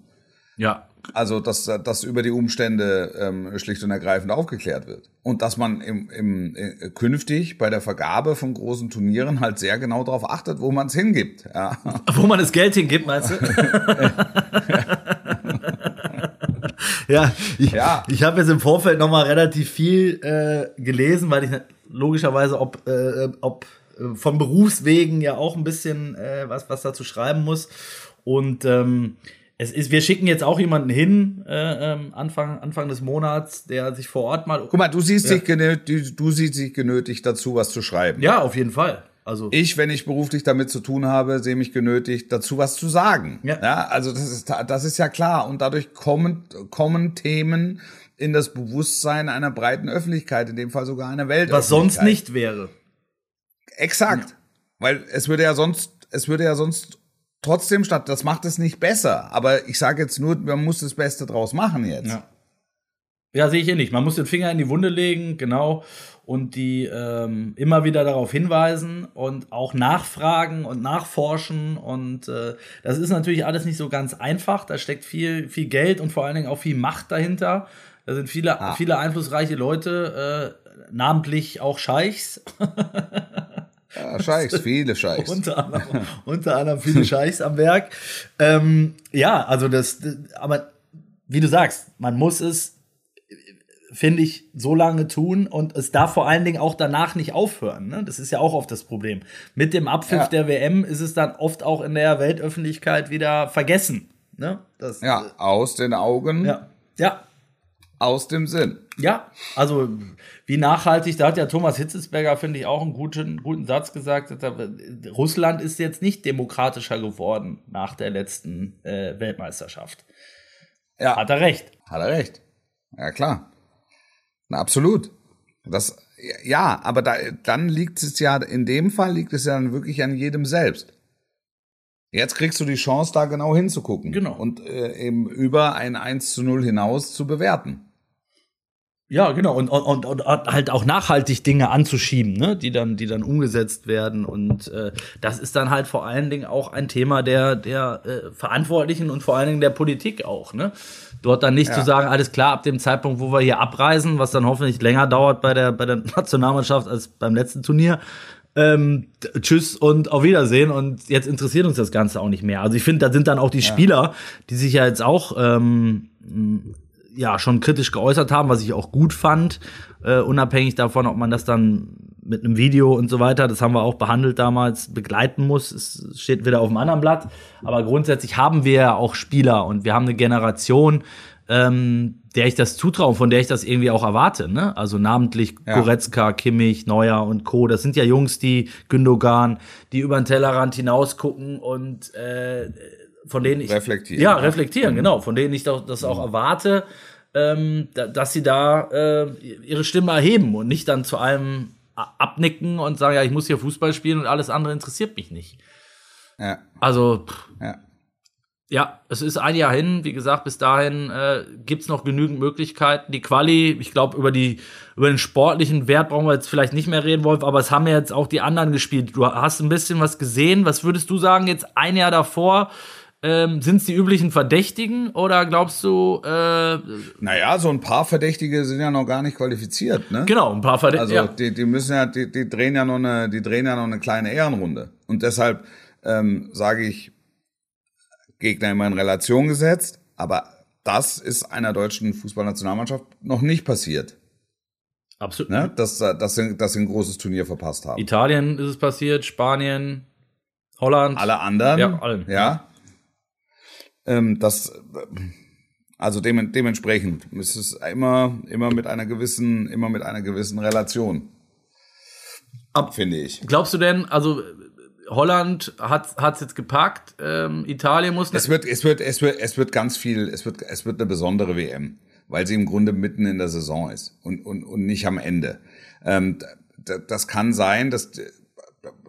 Ja. Also, dass, dass über die Umstände ähm, schlicht und ergreifend aufgeklärt wird. Und dass man im, im, äh, künftig bei der Vergabe von großen Turnieren halt sehr genau darauf achtet, wo man es hingibt. Ja. (laughs) Wo man das Geld hingibt, meinst du? ja, (laughs) (laughs) (laughs) ich, ja. ich habe jetzt im Vorfeld noch mal relativ viel äh, gelesen, weil ich logischerweise ob, äh, ob äh, von Berufswegen ja auch ein bisschen äh, was, was dazu schreiben muss. Und ähm, es ist, wir schicken jetzt auch jemanden hin, äh, ähm, Anfang, Anfang des Monats, der sich vor Ort mal. Guck mal, du siehst, ja. dich genötigt, du, du siehst dich genötigt dazu, was zu schreiben. Ja, auf jeden Fall. Also ich, wenn ich beruflich damit zu tun habe, sehe mich genötigt, dazu was zu sagen. Ja. ja also das ist, das ist ja klar. Und dadurch kommen, kommen Themen in das Bewusstsein einer breiten Öffentlichkeit, in dem Fall sogar einer Welt. was sonst nicht wäre. Exakt. Weil es würde ja sonst, es würde ja sonst trotzdem statt, das macht es nicht besser. Aber ich sage jetzt nur, man muss das Beste draus machen jetzt. Ja. Ja, sehe ich eh nicht. Man muss den Finger in die Wunde legen, genau, und die ähm, immer wieder darauf hinweisen und auch nachfragen und nachforschen. Und äh, das ist natürlich alles nicht so ganz einfach. Da steckt viel, viel Geld und vor allen Dingen auch viel Macht dahinter. Da sind viele, Ah. viele einflussreiche Leute, äh, namentlich auch Scheichs. Ja, Scheichs, (laughs) viele Scheichs. unter anderem, unter anderem viele (laughs) Scheichs am Werk. Ähm, ja, also das, das, aber wie du sagst, man muss es, finde ich, so lange tun und es darf vor allen Dingen auch danach nicht aufhören. Ne? Das ist ja auch oft das Problem. Mit dem Abpfiff Ja. der WM ist es dann oft auch in der Weltöffentlichkeit wieder vergessen. Ne? Das, Ja, aus den Augen, ja, ja, aus dem Sinn. ja, also wie nachhaltig, da hat ja Thomas Hitzelsberger, finde ich, auch einen guten, guten Satz gesagt. Dass er, Russland ist jetzt nicht demokratischer geworden nach der letzten äh, Weltmeisterschaft. Ja, Hat er recht. Hat er recht. Ja, klar. Na, absolut. Das, ja, aber da, dann liegt es ja, in dem Fall liegt es ja dann wirklich an jedem selbst. Jetzt kriegst du die Chance, da genau hinzugucken. Genau. Und äh, eben über ein 1 zu 0 hinaus zu bewerten. Ja, genau. Und, und, und, und halt auch nachhaltig Dinge anzuschieben, ne? die, dann, die dann umgesetzt werden. Und äh, das ist dann halt vor allen Dingen auch ein Thema der, der äh, Verantwortlichen und vor allen Dingen der Politik auch. Ne? Dort dann nicht Ja. zu sagen, alles klar, ab dem Zeitpunkt, wo wir hier abreisen, was dann hoffentlich länger dauert bei der, bei der (laughs) Nationalmannschaft als beim letzten Turnier. Ähm, tschüss und auf Wiedersehen und jetzt interessiert uns das Ganze auch nicht mehr. Also ich finde, da sind dann auch die Spieler, die sich ja jetzt auch ähm, ja schon kritisch geäußert haben, was ich auch gut fand, äh, unabhängig davon, ob man das dann mit einem Video und so weiter, das haben wir auch behandelt damals, begleiten muss. Es steht wieder auf dem anderen Blatt. Aber grundsätzlich haben wir ja auch Spieler und wir haben eine Generation, ähm, der ich das zutraue, von der ich das irgendwie auch erwarte. Ne? Also namentlich Ja. Goretzka, Kimmich, Neuer und Co. Das sind ja Jungs, die Gündogan, die über den Tellerrand hinaus gucken und äh, von denen ich Reflektieren, Ja, reflektieren, genau. Von denen ich das auch erwarte, ähm, da, dass sie da äh, ihre Stimme erheben und nicht dann zu allem abnicken und sagen, ja, ich muss hier Fußball spielen und alles andere interessiert mich nicht. Ja, Also pff, ja. ja, es ist ein Jahr hin. Wie gesagt, bis dahin äh, gibt's noch genügend Möglichkeiten. Die Quali, ich glaube, über die über den sportlichen Wert brauchen wir jetzt vielleicht nicht mehr reden, Wolf, aber es haben ja jetzt auch die anderen gespielt. Du hast ein bisschen was gesehen. Was würdest du sagen, jetzt ein Jahr davor? Ähm, Sind es die üblichen Verdächtigen oder glaubst du, äh, Naja, so ein paar Verdächtige sind ja noch gar nicht qualifiziert, ne? genau, ein paar Verdächtige? Also die, die müssen ja, die, die drehen ja noch eine, die drehen ja noch eine kleine Ehrenrunde. Und deshalb ähm, sage ich, Gegner immer in Relation gesetzt, aber das ist einer deutschen Fußballnationalmannschaft noch nicht passiert. Absolut. Ne? Dass, dass, sie, dass sie ein großes Turnier verpasst haben. Italien ist es passiert, Spanien, Holland. Alle anderen, Ja, allen. ja. Ähm, das, also dem, dementsprechend ist es immer, immer mit einer gewissen, immer mit einer gewissen Relation. Ab- finde ich. Glaubst du denn, also Holland hat hat's jetzt gepackt, ähm, Italien muss Es wird, es wird, es wird, es wird ganz viel, es wird, es wird eine besondere WM, weil sie im Grunde mitten in der Saison ist und, und, und nicht am Ende. Ähm, das kann sein, dass,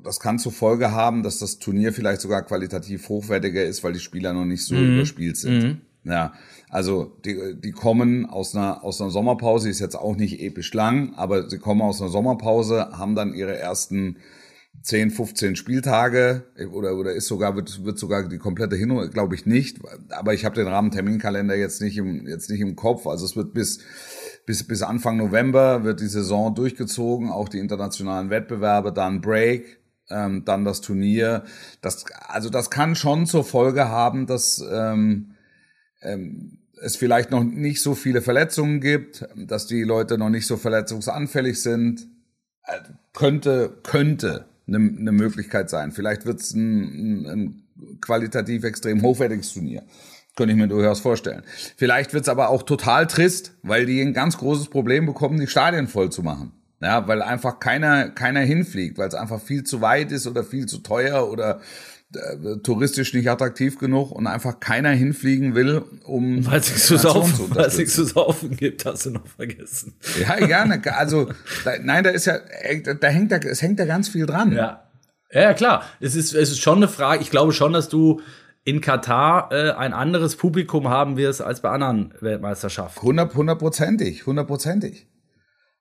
das kann zur Folge haben, dass das Turnier vielleicht sogar qualitativ hochwertiger ist, weil die Spieler noch nicht so überspielt sind. Ja, also die, die kommen aus einer, aus einer Sommerpause, ist jetzt auch nicht episch lang, aber sie kommen aus einer Sommerpause, haben dann ihre ersten 10, 15 Spieltage oder, oder ist sogar, wird, wird sogar die komplette Hinrunde, glaube ich nicht. Aber ich habe den Rahmenterminkalender jetzt nicht im, jetzt nicht im Kopf. Also es wird bis, bis, bis Anfang November wird die Saison durchgezogen, auch die internationalen Wettbewerbe, dann Break, ähm, dann das Turnier. Das, also das kann schon zur Folge haben, dass ähm, ähm, es vielleicht noch nicht so viele Verletzungen gibt, dass die Leute noch nicht so verletzungsanfällig sind. Äh, könnte, könnte eine, eine Möglichkeit sein. Vielleicht wird es ein, ein, ein qualitativ extrem hochwertiges Turnier. Könnte ich mir durchaus vorstellen. Vielleicht wird es aber auch total trist, weil die ein ganz großes Problem bekommen, die Stadien voll zu machen. Ja, weil einfach keiner, keiner hinfliegt, weil es einfach viel zu weit ist oder viel zu teuer oder äh, touristisch nicht attraktiv genug und einfach keiner hinfliegen will, um weil es nichts zu saufen, weil es zu saufen gibt, hast du noch vergessen. Ja, gerne. Also da, nein, da ist ja, da hängt da, es hängt da ganz viel dran. Ja, ja klar. Es ist, es ist schon eine Frage. Ich glaube schon, dass du in Katar äh, ein anderes Publikum haben wirst als bei anderen Weltmeisterschaften. Hundertprozentig, hundertprozentig.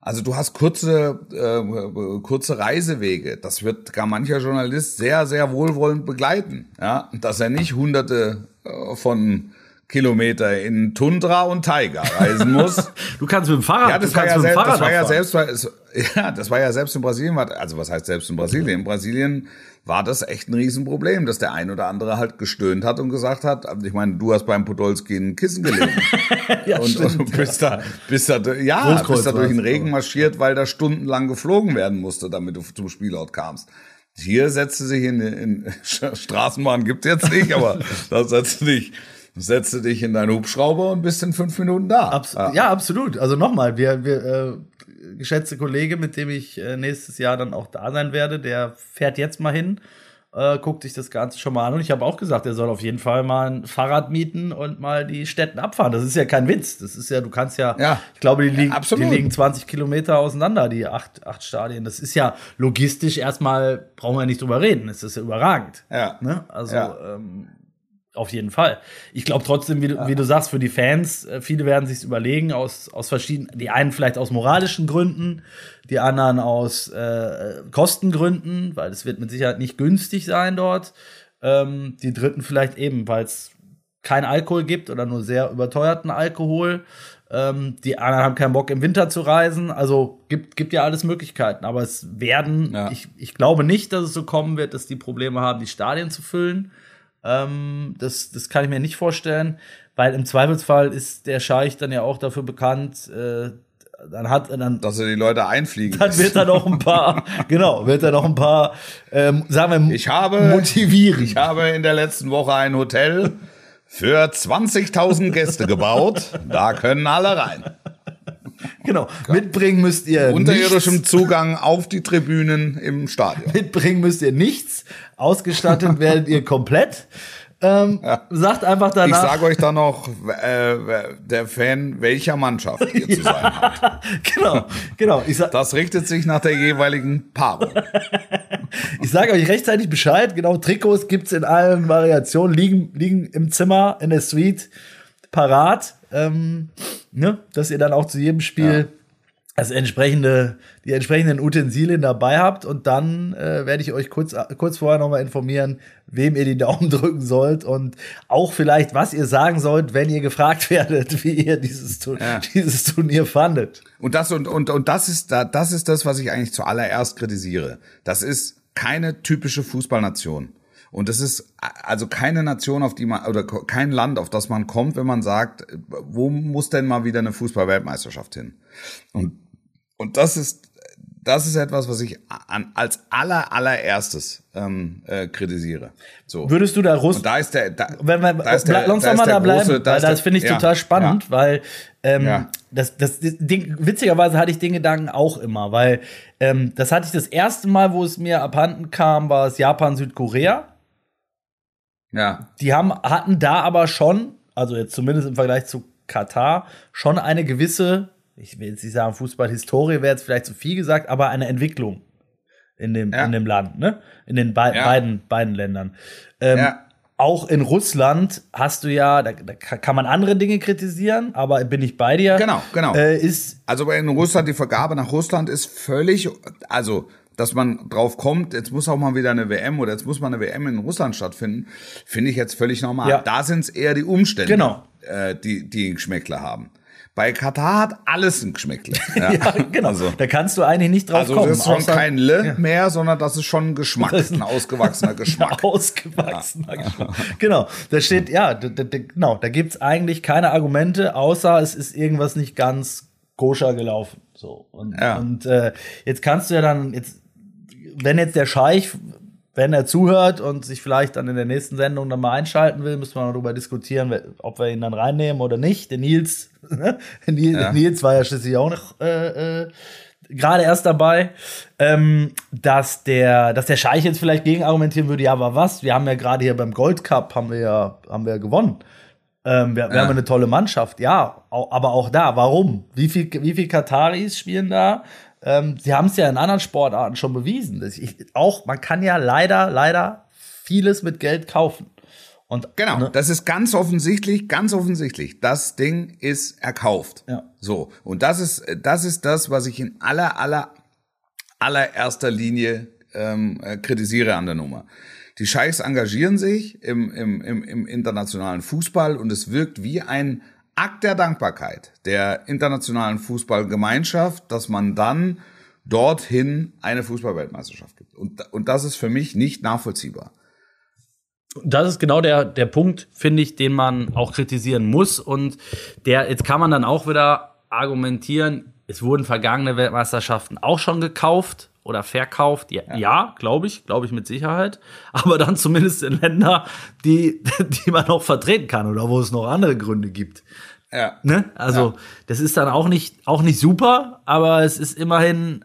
Also du hast kurze, äh, kurze Reisewege. Das wird gar mancher Journalist sehr, sehr wohlwollend begleiten. Ja, dass er nicht hunderte äh, von Kilometer in Tundra und Taiga reisen muss. (laughs) du kannst mit dem Fahrrad. Ja, das, war ja, selbst, das war ja (laughs) selbst, ja, das war ja selbst in Brasilien. Also was heißt selbst in Brasilien? In Brasilien war das echt ein Riesenproblem, dass der ein oder andere halt gestöhnt hat und gesagt hat, ich meine, du hast beim Podolski ein Kissen gelegen. (laughs) ja, und, stimmt, und bist ja. da, bist da, ja, bist da durch den Regen marschiert, weil da stundenlang geflogen werden musste, damit du zum Spielort kamst. Hier setzte sich in, in Straßenbahn gibt's jetzt nicht, aber da setzte dich setze dich in deinen Hubschrauber und bist in fünf Minuten da. Abs ja. ja. absolut. Also nochmal, wir, wir äh, geschätzte Kollege, mit dem ich äh, nächstes Jahr dann auch da sein werde, der fährt jetzt mal hin, äh, guckt sich das Ganze schon mal an. Und ich habe auch gesagt, er soll auf jeden Fall mal ein Fahrrad mieten und mal die Städten abfahren. Das ist ja kein Witz. Das ist ja, du kannst ja, ja. ich glaube, die, liegen, ja, die liegen 20 Kilometer auseinander, die acht, acht Stadien. Das ist ja logistisch erstmal, brauchen wir nicht drüber reden. Das ist ja überragend. Ja. Ne? Also, ähm, auf jeden Fall. Ich glaube trotzdem, wie du, ja. wie du sagst, für die Fans, äh, viele werden sich überlegen, aus, aus verschiedenen, die einen vielleicht aus moralischen Gründen, die anderen aus äh, Kostengründen, weil es wird mit Sicherheit nicht günstig sein dort. Ähm, die dritten vielleicht eben, weil es kein Alkohol gibt oder nur sehr überteuerten Alkohol. Ähm, die anderen haben keinen Bock im Winter zu reisen. Also gibt, gibt ja alles Möglichkeiten. Aber es werden, ja. ich, ich glaube nicht, dass es so kommen wird, dass die Probleme haben, die Stadien zu füllen. Ähm, das, das kann ich mir nicht vorstellen, weil im Zweifelsfall ist der Scheich dann ja auch dafür bekannt, äh, dann hat dann dass er die Leute einfliegen dann wird er noch ein paar (laughs) genau wird er noch ein paar ähm, sagen wir ich habe motivieren. ich habe in der letzten Woche ein Hotel für 20.000 Gäste gebaut. Da können alle rein (laughs) genau. Mitbringen müsst ihr Unterirdischem nichts. Zugang auf die Tribünen im Stadion. (laughs) Mitbringen müsst ihr nichts. Ausgestattet (laughs) werdet ihr komplett. Ähm, ja. Sagt einfach danach. Ich sage euch dann noch, äh, der Fan welcher Mannschaft ihr zu sein habt. genau, genau. Ich sag, das richtet sich nach der jeweiligen Paarung. ich sage euch rechtzeitig Bescheid. Genau, Trikots gibt's in allen Variationen, liegen, liegen im Zimmer, in der Suite, parat ähm, ne, dass ihr dann auch zu jedem Spiel ja. das entsprechende, die entsprechenden Utensilien dabei habt und dann äh, werde ich euch kurz, kurz vorher nochmal informieren, wem ihr die Daumen (laughs) drücken sollt und auch vielleicht, was ihr sagen sollt, wenn ihr gefragt (laughs) werdet, wie ihr dieses, ja. dieses Turnier fandet. Und das und, und, und das ist da, das ist das, was ich eigentlich zuallererst kritisiere. Das ist keine typische Fußballnation. Und es ist also keine Nation, auf die man, oder kein Land, auf das man kommt, wenn man sagt, wo muss denn mal wieder eine Fußball-Weltmeisterschaft hin? Und, und das ist, das ist etwas, was ich an, als aller, allererstes ähm, äh, kritisiere. So. Würdest du da Russ Und da ist der, da, wenn wir, da ist der, lass uns mal da bleiben, große, da weil das finde ich ja, total spannend, ja. weil ähm, ja. das, das Ding, witzigerweise hatte ich den Gedanken auch immer, weil ähm, das hatte ich das erste Mal, wo es mir abhanden kam, war es Japan, Südkorea. Ja. Die haben, hatten da aber schon, also jetzt zumindest im Vergleich zu Katar, schon eine gewisse, ich will jetzt nicht sagen Fußballhistorie, wäre jetzt vielleicht zu viel gesagt, aber eine Entwicklung in dem, ja. in dem Land, ne? In den be ja. beiden, beiden Ländern. Ähm, ja. Auch in Russland hast du ja, da, da, kann man andere Dinge kritisieren, aber bin ich bei dir. Genau, genau. Äh, ist also in Russland, die Vergabe nach Russland ist völlig, also dass man drauf kommt, jetzt muss auch mal wieder eine WM oder jetzt muss mal eine WM in Russland stattfinden, finde ich jetzt völlig normal. Ja. Da sind es eher die Umstände, genau. äh, die, die einen Geschmäckler haben. Bei Katar hat alles ein Geschmäckle. (laughs) Ja, ja genau. Also, da kannst du eigentlich nicht drauf also kommen. Also das ist schon kein Le ja. mehr, sondern das ist schon ein Geschmack, ein, ein ausgewachsener (laughs) Geschmack. Ein ausgewachsener ja. Geschmack. Genau, da steht, ja, da, da, genau, da gibt's eigentlich keine Argumente, außer es ist irgendwas nicht ganz koscher gelaufen. So. Und, und äh, jetzt kannst du ja dann, jetzt wenn jetzt der Scheich, wenn er zuhört und sich vielleicht dann in der nächsten Sendung dann mal einschalten will, müssen wir darüber diskutieren, ob wir ihn dann reinnehmen oder nicht. Der Nils, (laughs) ne? Nils, ja. Nils war ja schließlich auch noch äh, äh, gerade erst dabei, ähm, dass der, dass der Scheich jetzt vielleicht gegen argumentieren würde, ja, aber was? Wir haben ja gerade hier beim Gold Cup haben wir ja, haben wir ja gewonnen. Ähm, wir, wir Ja. haben eine tolle Mannschaft, ja, aber auch da, warum? Wie viel, wie viel Kataris spielen da? Ähm, sie haben es ja in anderen Sportarten schon bewiesen. Ich, auch, man kann ja leider, leider vieles mit Geld kaufen. Und, Genau, ne? das ist ganz offensichtlich, ganz offensichtlich. Das Ding ist erkauft. Ja. So. Und das ist, das ist das, was ich in aller, aller, allererster Linie ähm, äh, kritisiere an der Nummer. Die Scheichs engagieren sich im, im, im, im internationalen Fußball und es wirkt wie ein Akt der Dankbarkeit der internationalen Fußballgemeinschaft, dass man dann dorthin eine Fußballweltmeisterschaft gibt. Und, und das ist für mich nicht nachvollziehbar. das ist genau der, der Punkt, finde ich, den man auch kritisieren muss. Und der, jetzt kann man dann auch wieder argumentieren, es wurden vergangene Weltmeisterschaften auch schon gekauft oder verkauft. Ja, ja glaube ich, glaube ich mit Sicherheit. (laughs) Aber dann zumindest in Länder, die, die man auch vertreten kann oder wo es noch andere Gründe gibt. Ja. Ne? Also, das ist dann auch nicht, auch nicht super, aber es ist immerhin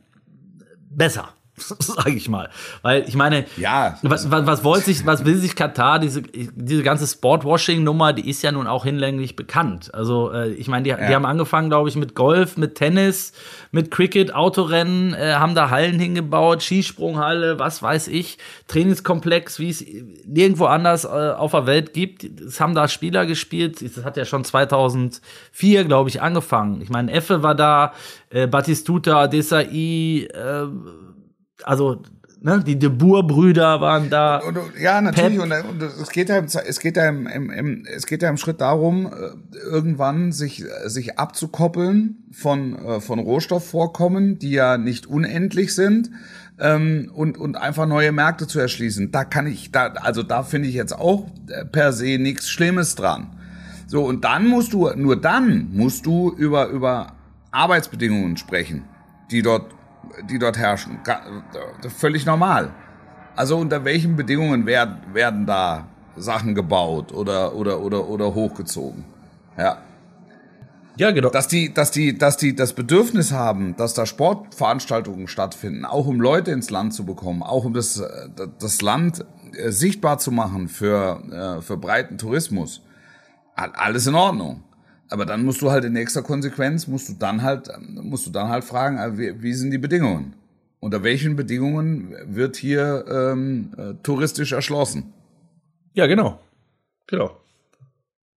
besser, (laughs) sage ich mal. Weil ich meine, Ja. was, was, was wollte sich, was will sich Katar, diese, diese ganze Sportwashing-Nummer, die ist ja nun auch hinlänglich bekannt. Also, äh, ich meine, die, die haben angefangen, glaube ich, mit Golf, mit Tennis, mit Cricket, Autorennen, äh, haben da Hallen hingebaut, Skisprunghalle, was weiß ich, Trainingskomplex, wie es nirgendwo anders äh, auf der Welt gibt. Es haben da Spieler gespielt. Das hat ja schon 2004, glaube ich, angefangen. Ich meine, Effe war da, äh, Batistuta, Desai, äh, also ne, die De Boer-Brüder waren da. Und, und- ja, natürlich. Und, und es geht ja, im, es geht ja im, im, im, es geht ja im Schritt darum, äh, irgendwann sich, äh, sich abzukoppeln von, äh, von Rohstoffvorkommen, die ja nicht unendlich sind, ähm, und, und einfach neue Märkte zu erschließen. Da kann ich, da, also da finde ich jetzt auch äh, per se nichts Schlimmes dran. So, und dann musst du, nur dann musst du über, über Arbeitsbedingungen sprechen, die dort, die dort herrschen. Äh, Völlig normal. Also unter welchen Bedingungen werden, werden da Sachen gebaut oder, oder, oder, oder hochgezogen? Ja. Ja, genau. Dass die, dass die, dass die das Bedürfnis haben, dass da Sportveranstaltungen stattfinden, auch um Leute ins Land zu bekommen, auch um das, äh, das Land äh, sichtbar zu machen für, für breiten Tourismus. All- Alles in Ordnung. Aber dann musst du halt in nächster Konsequenz, musst du dann halt, musst du dann halt fragen, äh, wie, wie sind die Bedingungen? Unter welchen Bedingungen wird hier ähm, äh, touristisch erschlossen? Ja, genau. Genau.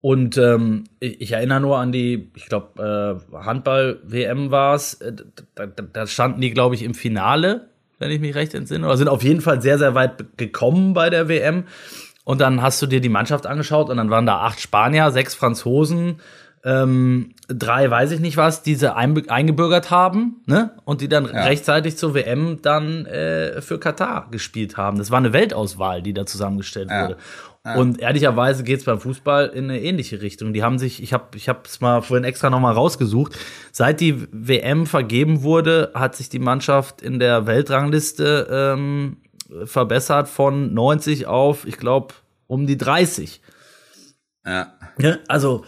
Und ähm, ich, ich erinnere nur an die, ich glaube, äh, Handball-WM war es. Äh, da, da, da standen die, glaube ich, im Finale, wenn ich mich recht entsinne. Oder sind auf jeden Fall sehr, sehr weit gekommen bei der WM. Und dann hast du dir die Mannschaft angeschaut und dann waren da acht Spanier, sechs Franzosen, ähm, drei weiß ich nicht was, die sie einbe- eingebürgert haben, ne? Und die dann rechtzeitig zur WM dann äh, für Katar gespielt haben. Das war eine Weltauswahl, die da zusammengestellt Ja. wurde. Und ehrlicherweise geht's beim Fußball in eine ähnliche Richtung. Die haben sich, ich habe ich es mal vorhin extra nochmal rausgesucht, seit die WM vergeben wurde, hat sich die Mannschaft in der Weltrangliste ähm, verbessert von 90 auf, ich glaube, um die 30. Ja. Ja, also,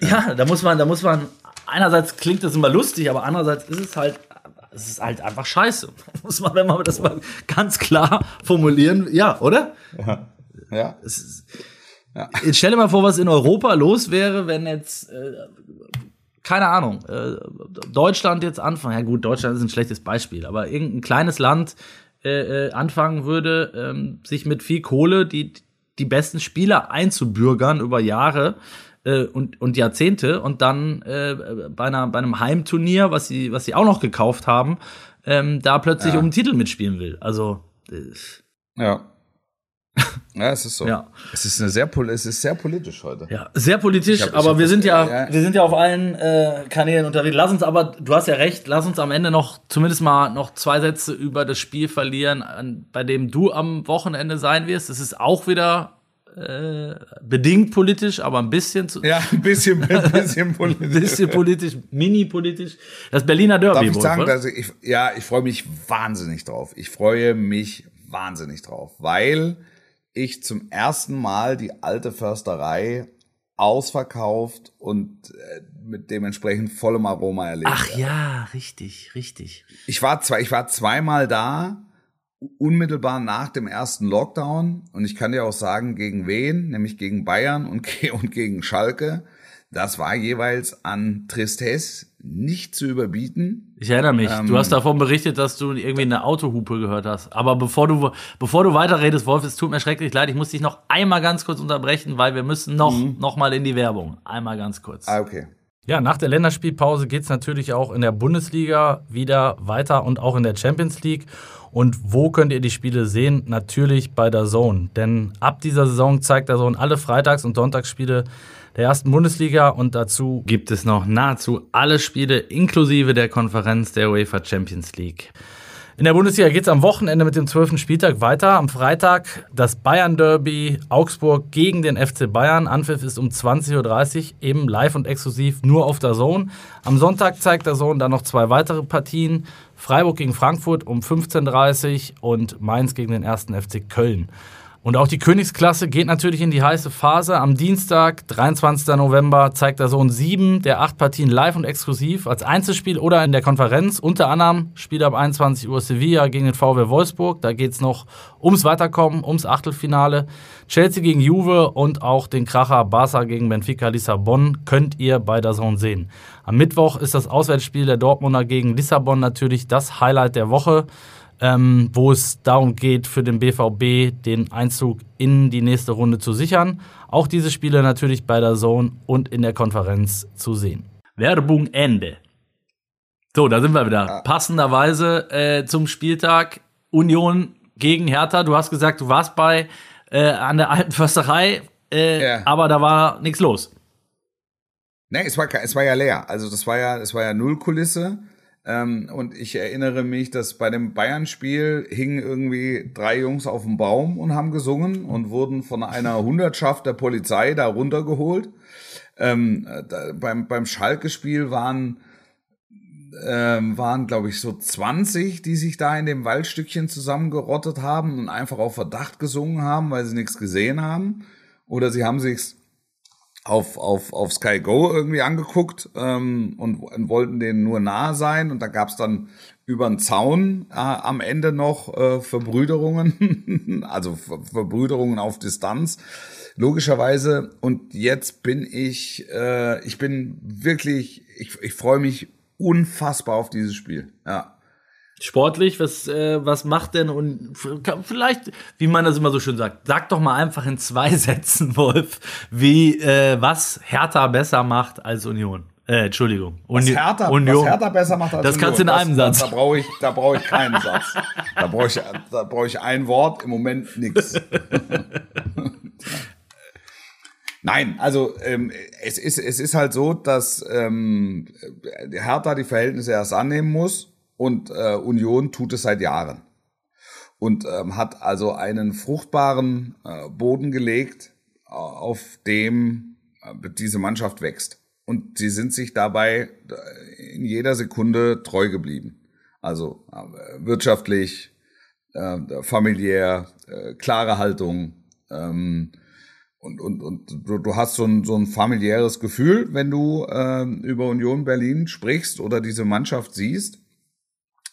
ja, da muss man, da muss man, einerseits klingt das immer lustig, aber andererseits ist es halt, es ist halt einfach scheiße. (laughs) Muss man, wenn man das mal ganz klar formulieren, ja, oder? Ja. Jetzt stell dir mal vor, was in Europa los wäre, wenn jetzt, äh, keine Ahnung, äh, Deutschland jetzt anfangen. Ja gut, Deutschland ist ein schlechtes Beispiel, aber irgendein kleines Land äh, äh, anfangen würde, ähm, sich mit viel Kohle die, die besten Spieler einzubürgern über Jahre äh, und, und Jahrzehnte und dann äh, bei, einer, bei einem Heimturnier, was sie, was sie auch noch gekauft haben, ähm, da plötzlich Ja. um einen Titel mitspielen will. Also, äh, Ja. (laughs) Ja, es ist so. Ja. Es ist eine sehr, es ist sehr politisch heute. Ja, sehr politisch, ich aber wir sind ja, ja. wir sind ja auf allen äh, Kanälen unterwegs. Lass uns aber, du hast ja recht, lass uns am Ende noch zumindest mal noch zwei Sätze über das Spiel verlieren, an, bei dem du am Wochenende sein wirst. Es ist auch wieder äh, bedingt politisch, aber ein bisschen zu, Ja, ein bisschen, ein (laughs) bisschen ein politisch. bisschen politisch, mini-politisch. Das Berliner Derby. Darf ich Wolf, sagen, oder? dass ich, ja, ich freue mich wahnsinnig drauf. Ich freue mich wahnsinnig drauf, weil ich zum ersten Mal die alte Försterei ausverkauft und äh, mit dementsprechend vollem Aroma erlebt. Ach ja, richtig, richtig. Ich war zwei, ich war zweimal da, unmittelbar nach dem ersten Lockdown und ich kann dir auch sagen, gegen wen, nämlich gegen Bayern und, (laughs) und gegen Schalke. Das war jeweils an Tristesse nicht zu überbieten. Ich erinnere mich. Ähm, du hast davon berichtet, dass du irgendwie eine Autohupe gehört hast. Aber bevor du, bevor du weiterredest, Wolf, es tut mir schrecklich leid. Ich muss dich noch einmal ganz kurz unterbrechen, weil wir müssen noch, mhm. noch mal in die Werbung. Einmal ganz kurz. Ah, okay. Ja, nach der Länderspielpause geht es natürlich auch in der Bundesliga wieder weiter und auch in der Champions League. Und wo könnt ihr die Spiele sehen? Natürlich bei der Zone. Denn ab dieser Saison zeigt der Zone alle Freitags- und Sonntagsspiele der ersten Bundesliga und dazu gibt es noch nahezu alle Spiele inklusive der Konferenz der UEFA Champions League. In der Bundesliga geht es am Wochenende mit dem 12. Spieltag weiter. Am Freitag das Bayern-Derby Augsburg gegen den FC Bayern. Anpfiff ist um 20.30 Uhr, eben live und exklusiv nur auf der Zone. Am Sonntag zeigt der Zone dann noch zwei weitere Partien. Freiburg gegen Frankfurt um 15.30 Uhr und Mainz gegen den 1. FC Köln. Und auch die Königsklasse geht natürlich in die heiße Phase. Am Dienstag, 23. November, zeigt der Sohn sieben der acht Partien live und exklusiv als Einzelspiel oder in der Konferenz. Unter anderem spielt ab 21 Uhr Sevilla gegen den VW Wolfsburg. Da geht es noch ums Weiterkommen, ums Achtelfinale. Chelsea gegen Juve und auch den Kracher Barca gegen Benfica Lissabon könnt ihr bei der Zone sehen. Am Mittwoch ist das Auswärtsspiel der Dortmunder gegen Lissabon natürlich das Highlight der Woche ähm, wo es darum geht, für den BVB den Einzug in die nächste Runde zu sichern. Auch diese Spiele natürlich bei der Zone und in der Konferenz zu sehen. Werbung Ende. So, da sind wir wieder. Ah. Passenderweise äh, zum Spieltag Union gegen Hertha. Du hast gesagt, du warst bei äh, an der alten Försterei, äh, ja. aber da war nichts los. Nee, es war, es war ja leer. Also das war ja, es war ja Nullkulisse. Ähm, und ich erinnere mich, dass bei dem Bayern-Spiel hingen irgendwie drei Jungs auf dem Baum und haben gesungen und wurden von einer Hundertschaft der Polizei da runtergeholt. Ähm, da, beim beim Schalke-Spiel waren ähm, waren, glaube ich, so 20, die sich da in dem Waldstückchen zusammengerottet haben und einfach auf Verdacht gesungen haben, weil sie nichts gesehen haben. Oder sie haben sich auf, auf, auf Sky Go irgendwie angeguckt ähm, und, und wollten denen nur nahe sein. Und da gab's dann über den Zaun äh, am Ende noch äh, Verbrüderungen, (laughs) also Ver Verbrüderungen auf Distanz, logischerweise. Und jetzt bin ich, äh, ich bin wirklich, ich, ich freue mich unfassbar auf dieses Spiel. Ja. Sportlich, was, äh, was macht denn und vielleicht, wie man das immer so schön sagt, sag doch mal einfach in zwei (laughs) Sätzen, Wolf, wie äh, was Hertha besser macht als Union. Äh, Entschuldigung. Uni was, Hertha, Union. was Hertha besser macht als das Union. Das kannst du in einem das, Satz. Da, da brauche ich, da brauche ich keinen (laughs) Satz. Da brauche ich, da brauche ich ein Wort. Im Moment nichts. (laughs) Nein, also ähm, es ist es ist halt so, dass ähm, Hertha die Verhältnisse erst annehmen muss und äh, Union tut es seit Jahren und ähm, hat also einen fruchtbaren äh, Boden gelegt, äh, auf dem äh, diese Mannschaft wächst. Und sie sind sich dabei äh, in jeder Sekunde treu geblieben. Also äh, wirtschaftlich, äh, familiär, äh, klare Haltung. Ähm, und, und, und du, du hast so ein, so ein familiäres Gefühl, wenn du äh, über Union Berlin sprichst oder diese Mannschaft siehst.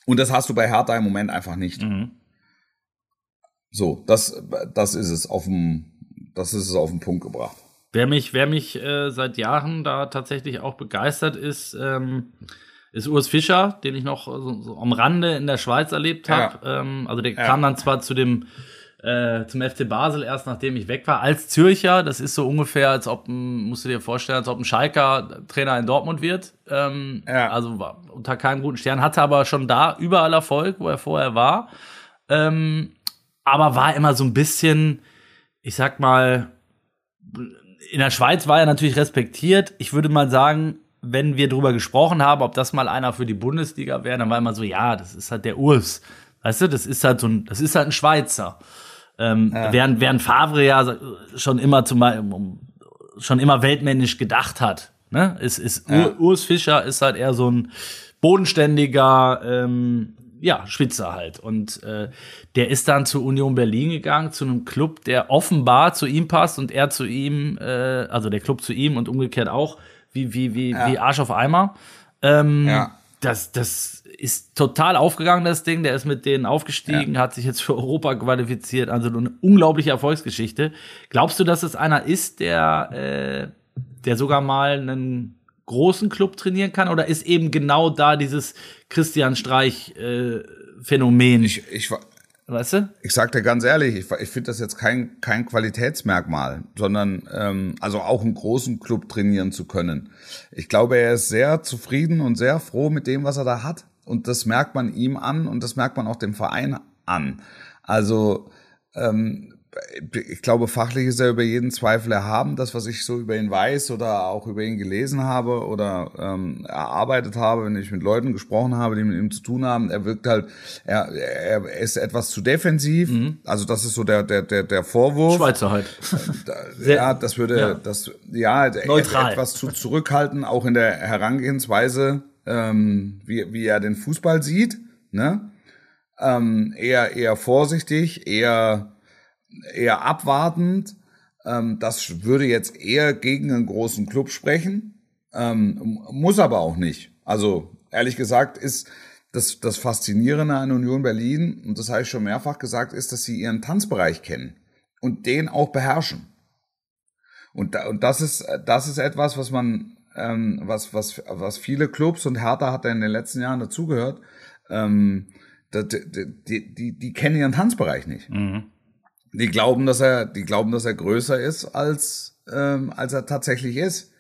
Und das hast du bei Hertha im Moment einfach nicht. Mhm. So, das, das ist es auf dem, das ist es auf den Punkt gebracht. Wer mich, wer mich äh, seit Jahren da tatsächlich auch begeistert ist, ähm, ist Urs Fischer, den ich noch so, so am Rande in der Schweiz erlebt habe. Ja. Ähm, also der ja. kam dann zwar zu dem äh, zum FC Basel erst nachdem ich weg war, als Zürcher. Das ist so ungefähr, als ob ein, musst du dir vorstellen, als ob ein Schalker Trainer in Dortmund wird. Ähm, ja. Also war unter keinem guten Stern, hatte aber schon da überall Erfolg, wo er vorher war. Ähm, aber war immer so ein bisschen, ich sag mal, in der Schweiz war er natürlich respektiert. Ich würde mal sagen, wenn wir drüber gesprochen haben, ob das mal einer für die Bundesliga wäre, dann war immer so, ja, das ist halt der Urs. Weißt du, das ist halt so ein, das ist halt ein Schweizer. Ähm, ja. während, während Favre ja schon immer zum, schon immer weltmännisch gedacht hat. Ne? Ist, ist, ja. Urs Fischer ist halt eher so ein bodenständiger, ähm, ja, Spitzer halt. Und äh, der ist dann zu Union Berlin gegangen, zu einem Club, der offenbar zu ihm passt und er zu ihm, äh, also der Club zu ihm und umgekehrt auch, wie, wie, wie, ja. wie Arsch auf Eimer. Ähm, ja. Das, das ist total aufgegangen, das Ding. Der ist mit denen aufgestiegen, ja. hat sich jetzt für Europa qualifiziert. Also eine unglaubliche Erfolgsgeschichte. Glaubst du, dass es einer ist, der, äh, der sogar mal einen großen Club trainieren kann? Oder ist eben genau da dieses Christian Streich-Phänomen? Äh, ich, ich, weißt du? Ich sag dir ganz ehrlich, ich, ich finde das jetzt kein, kein Qualitätsmerkmal, sondern ähm, also auch einen großen Club trainieren zu können. Ich glaube, er ist sehr zufrieden und sehr froh mit dem, was er da hat. Und das merkt man ihm an und das merkt man auch dem Verein an. Also ähm, ich glaube, fachlich ist er über jeden Zweifel erhaben. Das, was ich so über ihn weiß oder auch über ihn gelesen habe oder ähm, erarbeitet habe, wenn ich mit Leuten gesprochen habe, die mit ihm zu tun haben, er wirkt halt, er, er ist etwas zu defensiv. Mhm. Also das ist so der der der, der Vorwurf. Schweizer halt. (laughs) ja, das würde ja. das ja Neutral. etwas zu zurückhalten, auch in der Herangehensweise, ähm, wie wie er den Fußball sieht. Ne? Ähm, eher eher vorsichtig, eher eher abwartend. Ähm, das würde jetzt eher gegen einen großen Club sprechen, ähm, muss aber auch nicht. Also ehrlich gesagt ist das, das Faszinierende an Union Berlin, und das habe ich schon mehrfach gesagt, ist, dass sie ihren Tanzbereich kennen und den auch beherrschen. Und, da, und das ist das ist etwas, was man ähm, was was was viele Clubs und Hertha hat ja in den letzten Jahren dazugehört. Ähm, die, die, die, die kennen ihren Tanzbereich nicht. Mhm. Die glauben, dass er, die glauben, dass er größer ist, als, ähm, als er tatsächlich ist.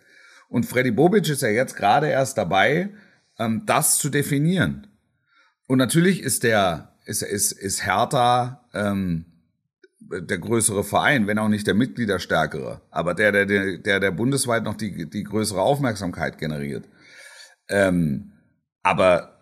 Und Freddy Bobic ist ja jetzt gerade erst dabei, ähm, das zu definieren. Und natürlich ist der, ist, ist, ist Hertha ähm, der größere Verein, wenn auch nicht der Mitgliederstärkere, aber der, der, der, der, bundesweit noch die, die größere Aufmerksamkeit generiert. Ähm, aber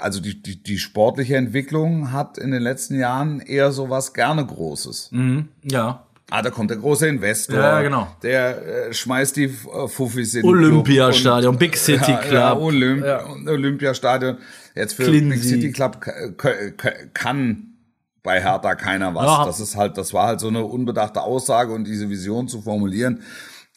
also die, die, die sportliche Entwicklung hat in den letzten Jahren eher so was gerne Großes. Mhm, ja. Ah, da kommt der große Investor. Ja, genau. Der äh, schmeißt die äh, Fuffis in Olympiastadion, Big City Club. Ja, Olymp ja. Olympiastadion. Jetzt für Clincy. Big City Club kann bei Hertha keiner was. Ja. Das ist halt, das war halt so eine unbedachte Aussage und diese Vision zu formulieren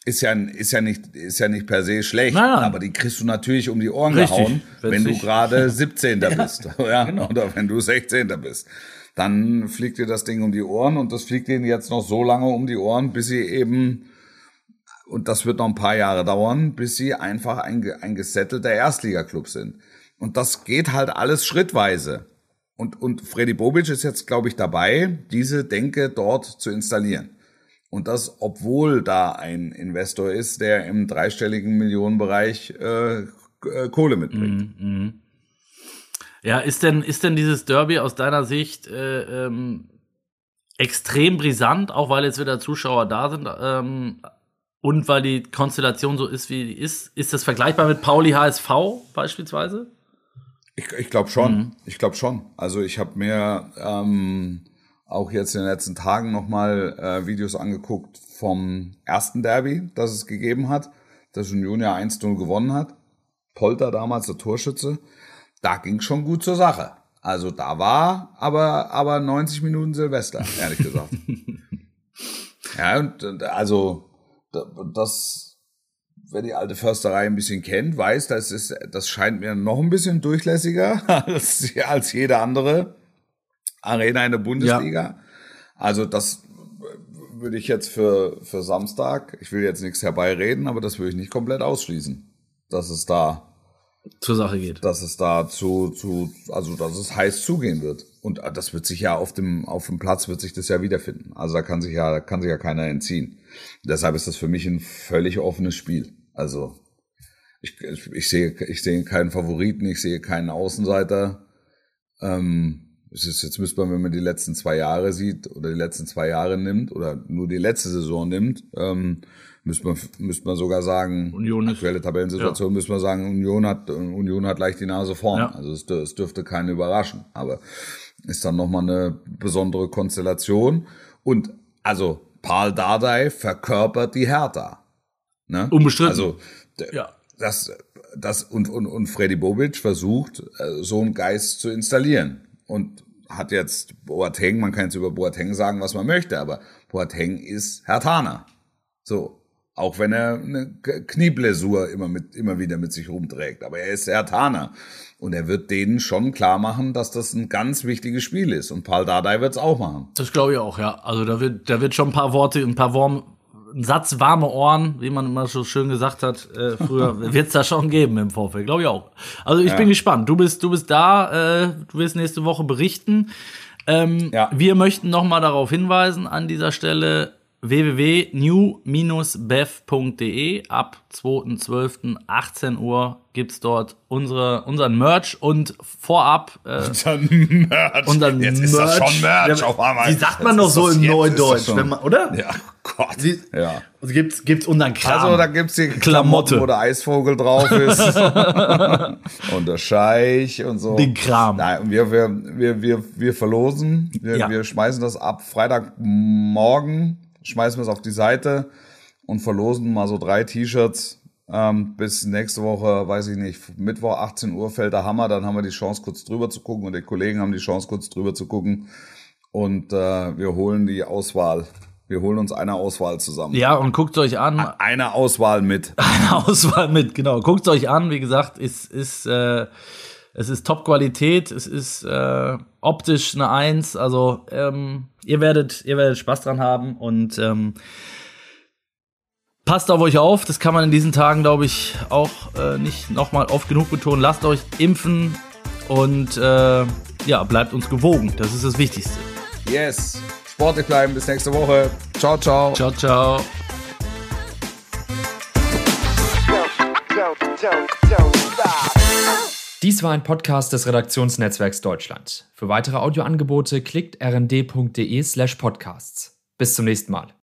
ist ja, ist ja nicht, ist ja nicht per se schlecht, nein. aber die kriegst du natürlich um die Ohren Richtig, gehauen, wenn du gerade 17. (laughs) ja, bist, (laughs) ja, genau. oder wenn du 16. bist. Dann fliegt dir das Ding um die Ohren und das fliegt ihnen jetzt noch so lange um die Ohren, bis sie eben, und das wird noch ein paar Jahre dauern, bis sie einfach ein, ein gesettelter Erstligaklub sind. Und das geht halt alles schrittweise. Und, und Freddy Bobic ist jetzt, glaube ich, dabei, diese Denke dort zu installieren. Und das, obwohl da ein Investor ist, der im dreistelligen Millionenbereich äh, äh, Kohle mitbringt. Mm, mm. Ja, ist denn, ist denn dieses Derby aus deiner Sicht äh, ähm, extrem brisant, auch weil jetzt wieder Zuschauer da sind ähm, und weil die Konstellation so ist, wie die ist? Ist das vergleichbar mit Pauli HSV beispielsweise? Ich, ich glaube schon. Mhm. Ich glaube schon. Also ich habe mir ähm, auch jetzt in den letzten Tagen nochmal äh, Videos angeguckt vom ersten Derby, das es gegeben hat, das Union ja 1-0 gewonnen hat. Polter damals, der Torschütze. Da ging schon gut zur Sache. Also da war aber, aber 90 Minuten Silvester, ehrlich gesagt. (laughs) ja, und also das, wer die alte Försterei ein bisschen kennt, weiß, das ist, das scheint mir noch ein bisschen durchlässiger (laughs) als, als jede andere Arena in der Bundesliga. Ja. Also das würde ich jetzt für, für Samstag, ich will jetzt nichts herbeireden, aber das würde ich nicht komplett ausschließen, dass es da zur Sache geht. Dass es da zu, zu, also dass es heiß zugehen wird. Und das wird sich ja auf dem, auf dem Platz wird sich das ja wiederfinden. Also da kann sich ja, kann sich ja keiner entziehen. Deshalb ist das für mich ein völlig offenes Spiel. Also ich, ich, ich sehe, ich sehe keinen Favoriten, ich sehe keinen Außenseiter. Ähm, ist, jetzt müsste man, wenn man die letzten zwei Jahre sieht oder die letzten zwei Jahre nimmt oder nur die letzte Saison nimmt, ähm, müsste man, müsste man sogar sagen, Union ist, aktuelle Tabellensituation, ja. müsste man sagen, Union hat, Union hat leicht die Nase vorn. Ja. Also es, es dürfte keinen überraschen. Aber ist dann nochmal eine besondere Konstellation. Und also Paul Dardai verkörpert die Hertha. Ne? Unbestritten. Also ja. das das und, und, und Freddy Bobic versucht, äh, so einen Geist zu installieren. Und hat jetzt Boateng, man kann jetzt über Boateng sagen, was man möchte, aber Boateng ist Herr Tana. So. Auch wenn er eine Knieblessur immer mit, immer wieder mit sich rumträgt. Aber er ist Herr Tana. Und er wird denen schon klar machen, dass das ein ganz wichtiges Spiel ist. Und Paul Dardai wird es auch machen. Das glaube ich auch, ja. Also da wird, da wird schon ein paar Worte, ein paar Worm, ein Satz warme Ohren, wie man immer so schön gesagt hat, äh, früher (laughs) wird es da schon geben im Vorfeld, glaube ich auch. Also ich ja. bin gespannt. Du bist, du bist da, äh, du wirst nächste Woche berichten. Ähm, ja. Wir möchten noch mal darauf hinweisen an dieser Stelle, www.new-bev.de. Ab 2.12.18 Uhr gibt's dort unsere, unseren Merch und vorab äh, (laughs) unseren Merch. Unseren jetzt Merch. ist das schon Merch auf einmal. Wie sagt man noch so im Neudeutsch, wenn man, oder? Ja, Gott. Wie, ja. Also gibt's, gibt's unseren Kram. Also da gibt's die Klamotte, wo der Eisvogel drauf ist. (laughs) und der Scheich und so. Den Kram. Nein, wir, wir, wir, wir, wir verlosen. Wir, ja. wir schmeißen das ab Freitagmorgen schmeißen wir es auf die Seite und verlosen mal so drei T-Shirts. Ähm, bis nächste Woche, weiß ich nicht, Mittwoch 18 Uhr fällt der Hammer, dann haben wir die Chance kurz drüber zu gucken und die Kollegen haben die Chance kurz drüber zu gucken und äh, wir holen die Auswahl. Wir holen uns eine Auswahl zusammen. Ja, und guckt euch an. Eine Auswahl mit. (laughs) Eine Auswahl mit, genau. Guckt euch an, wie gesagt, ist, ist, äh, es ist Top-Qualität, es ist äh, optisch eine Eins, also ähm, ihr werdet, ihr werdet Spaß dran haben und ähm, passt auf euch auf. Das kann man in diesen Tagen, glaube ich, auch äh, nicht nochmal oft genug betonen. Lasst euch impfen und äh, ja, bleibt uns gewogen. Das ist das Wichtigste. Yes. Sportlich bleiben. Bis nächste Woche. Ciao, ciao. Ciao, ciao. Dies war ein Podcast des Redaktionsnetzwerks Deutschland. Für weitere Audioangebote klickt rnd.de slash podcasts. Bis zum nächsten Mal.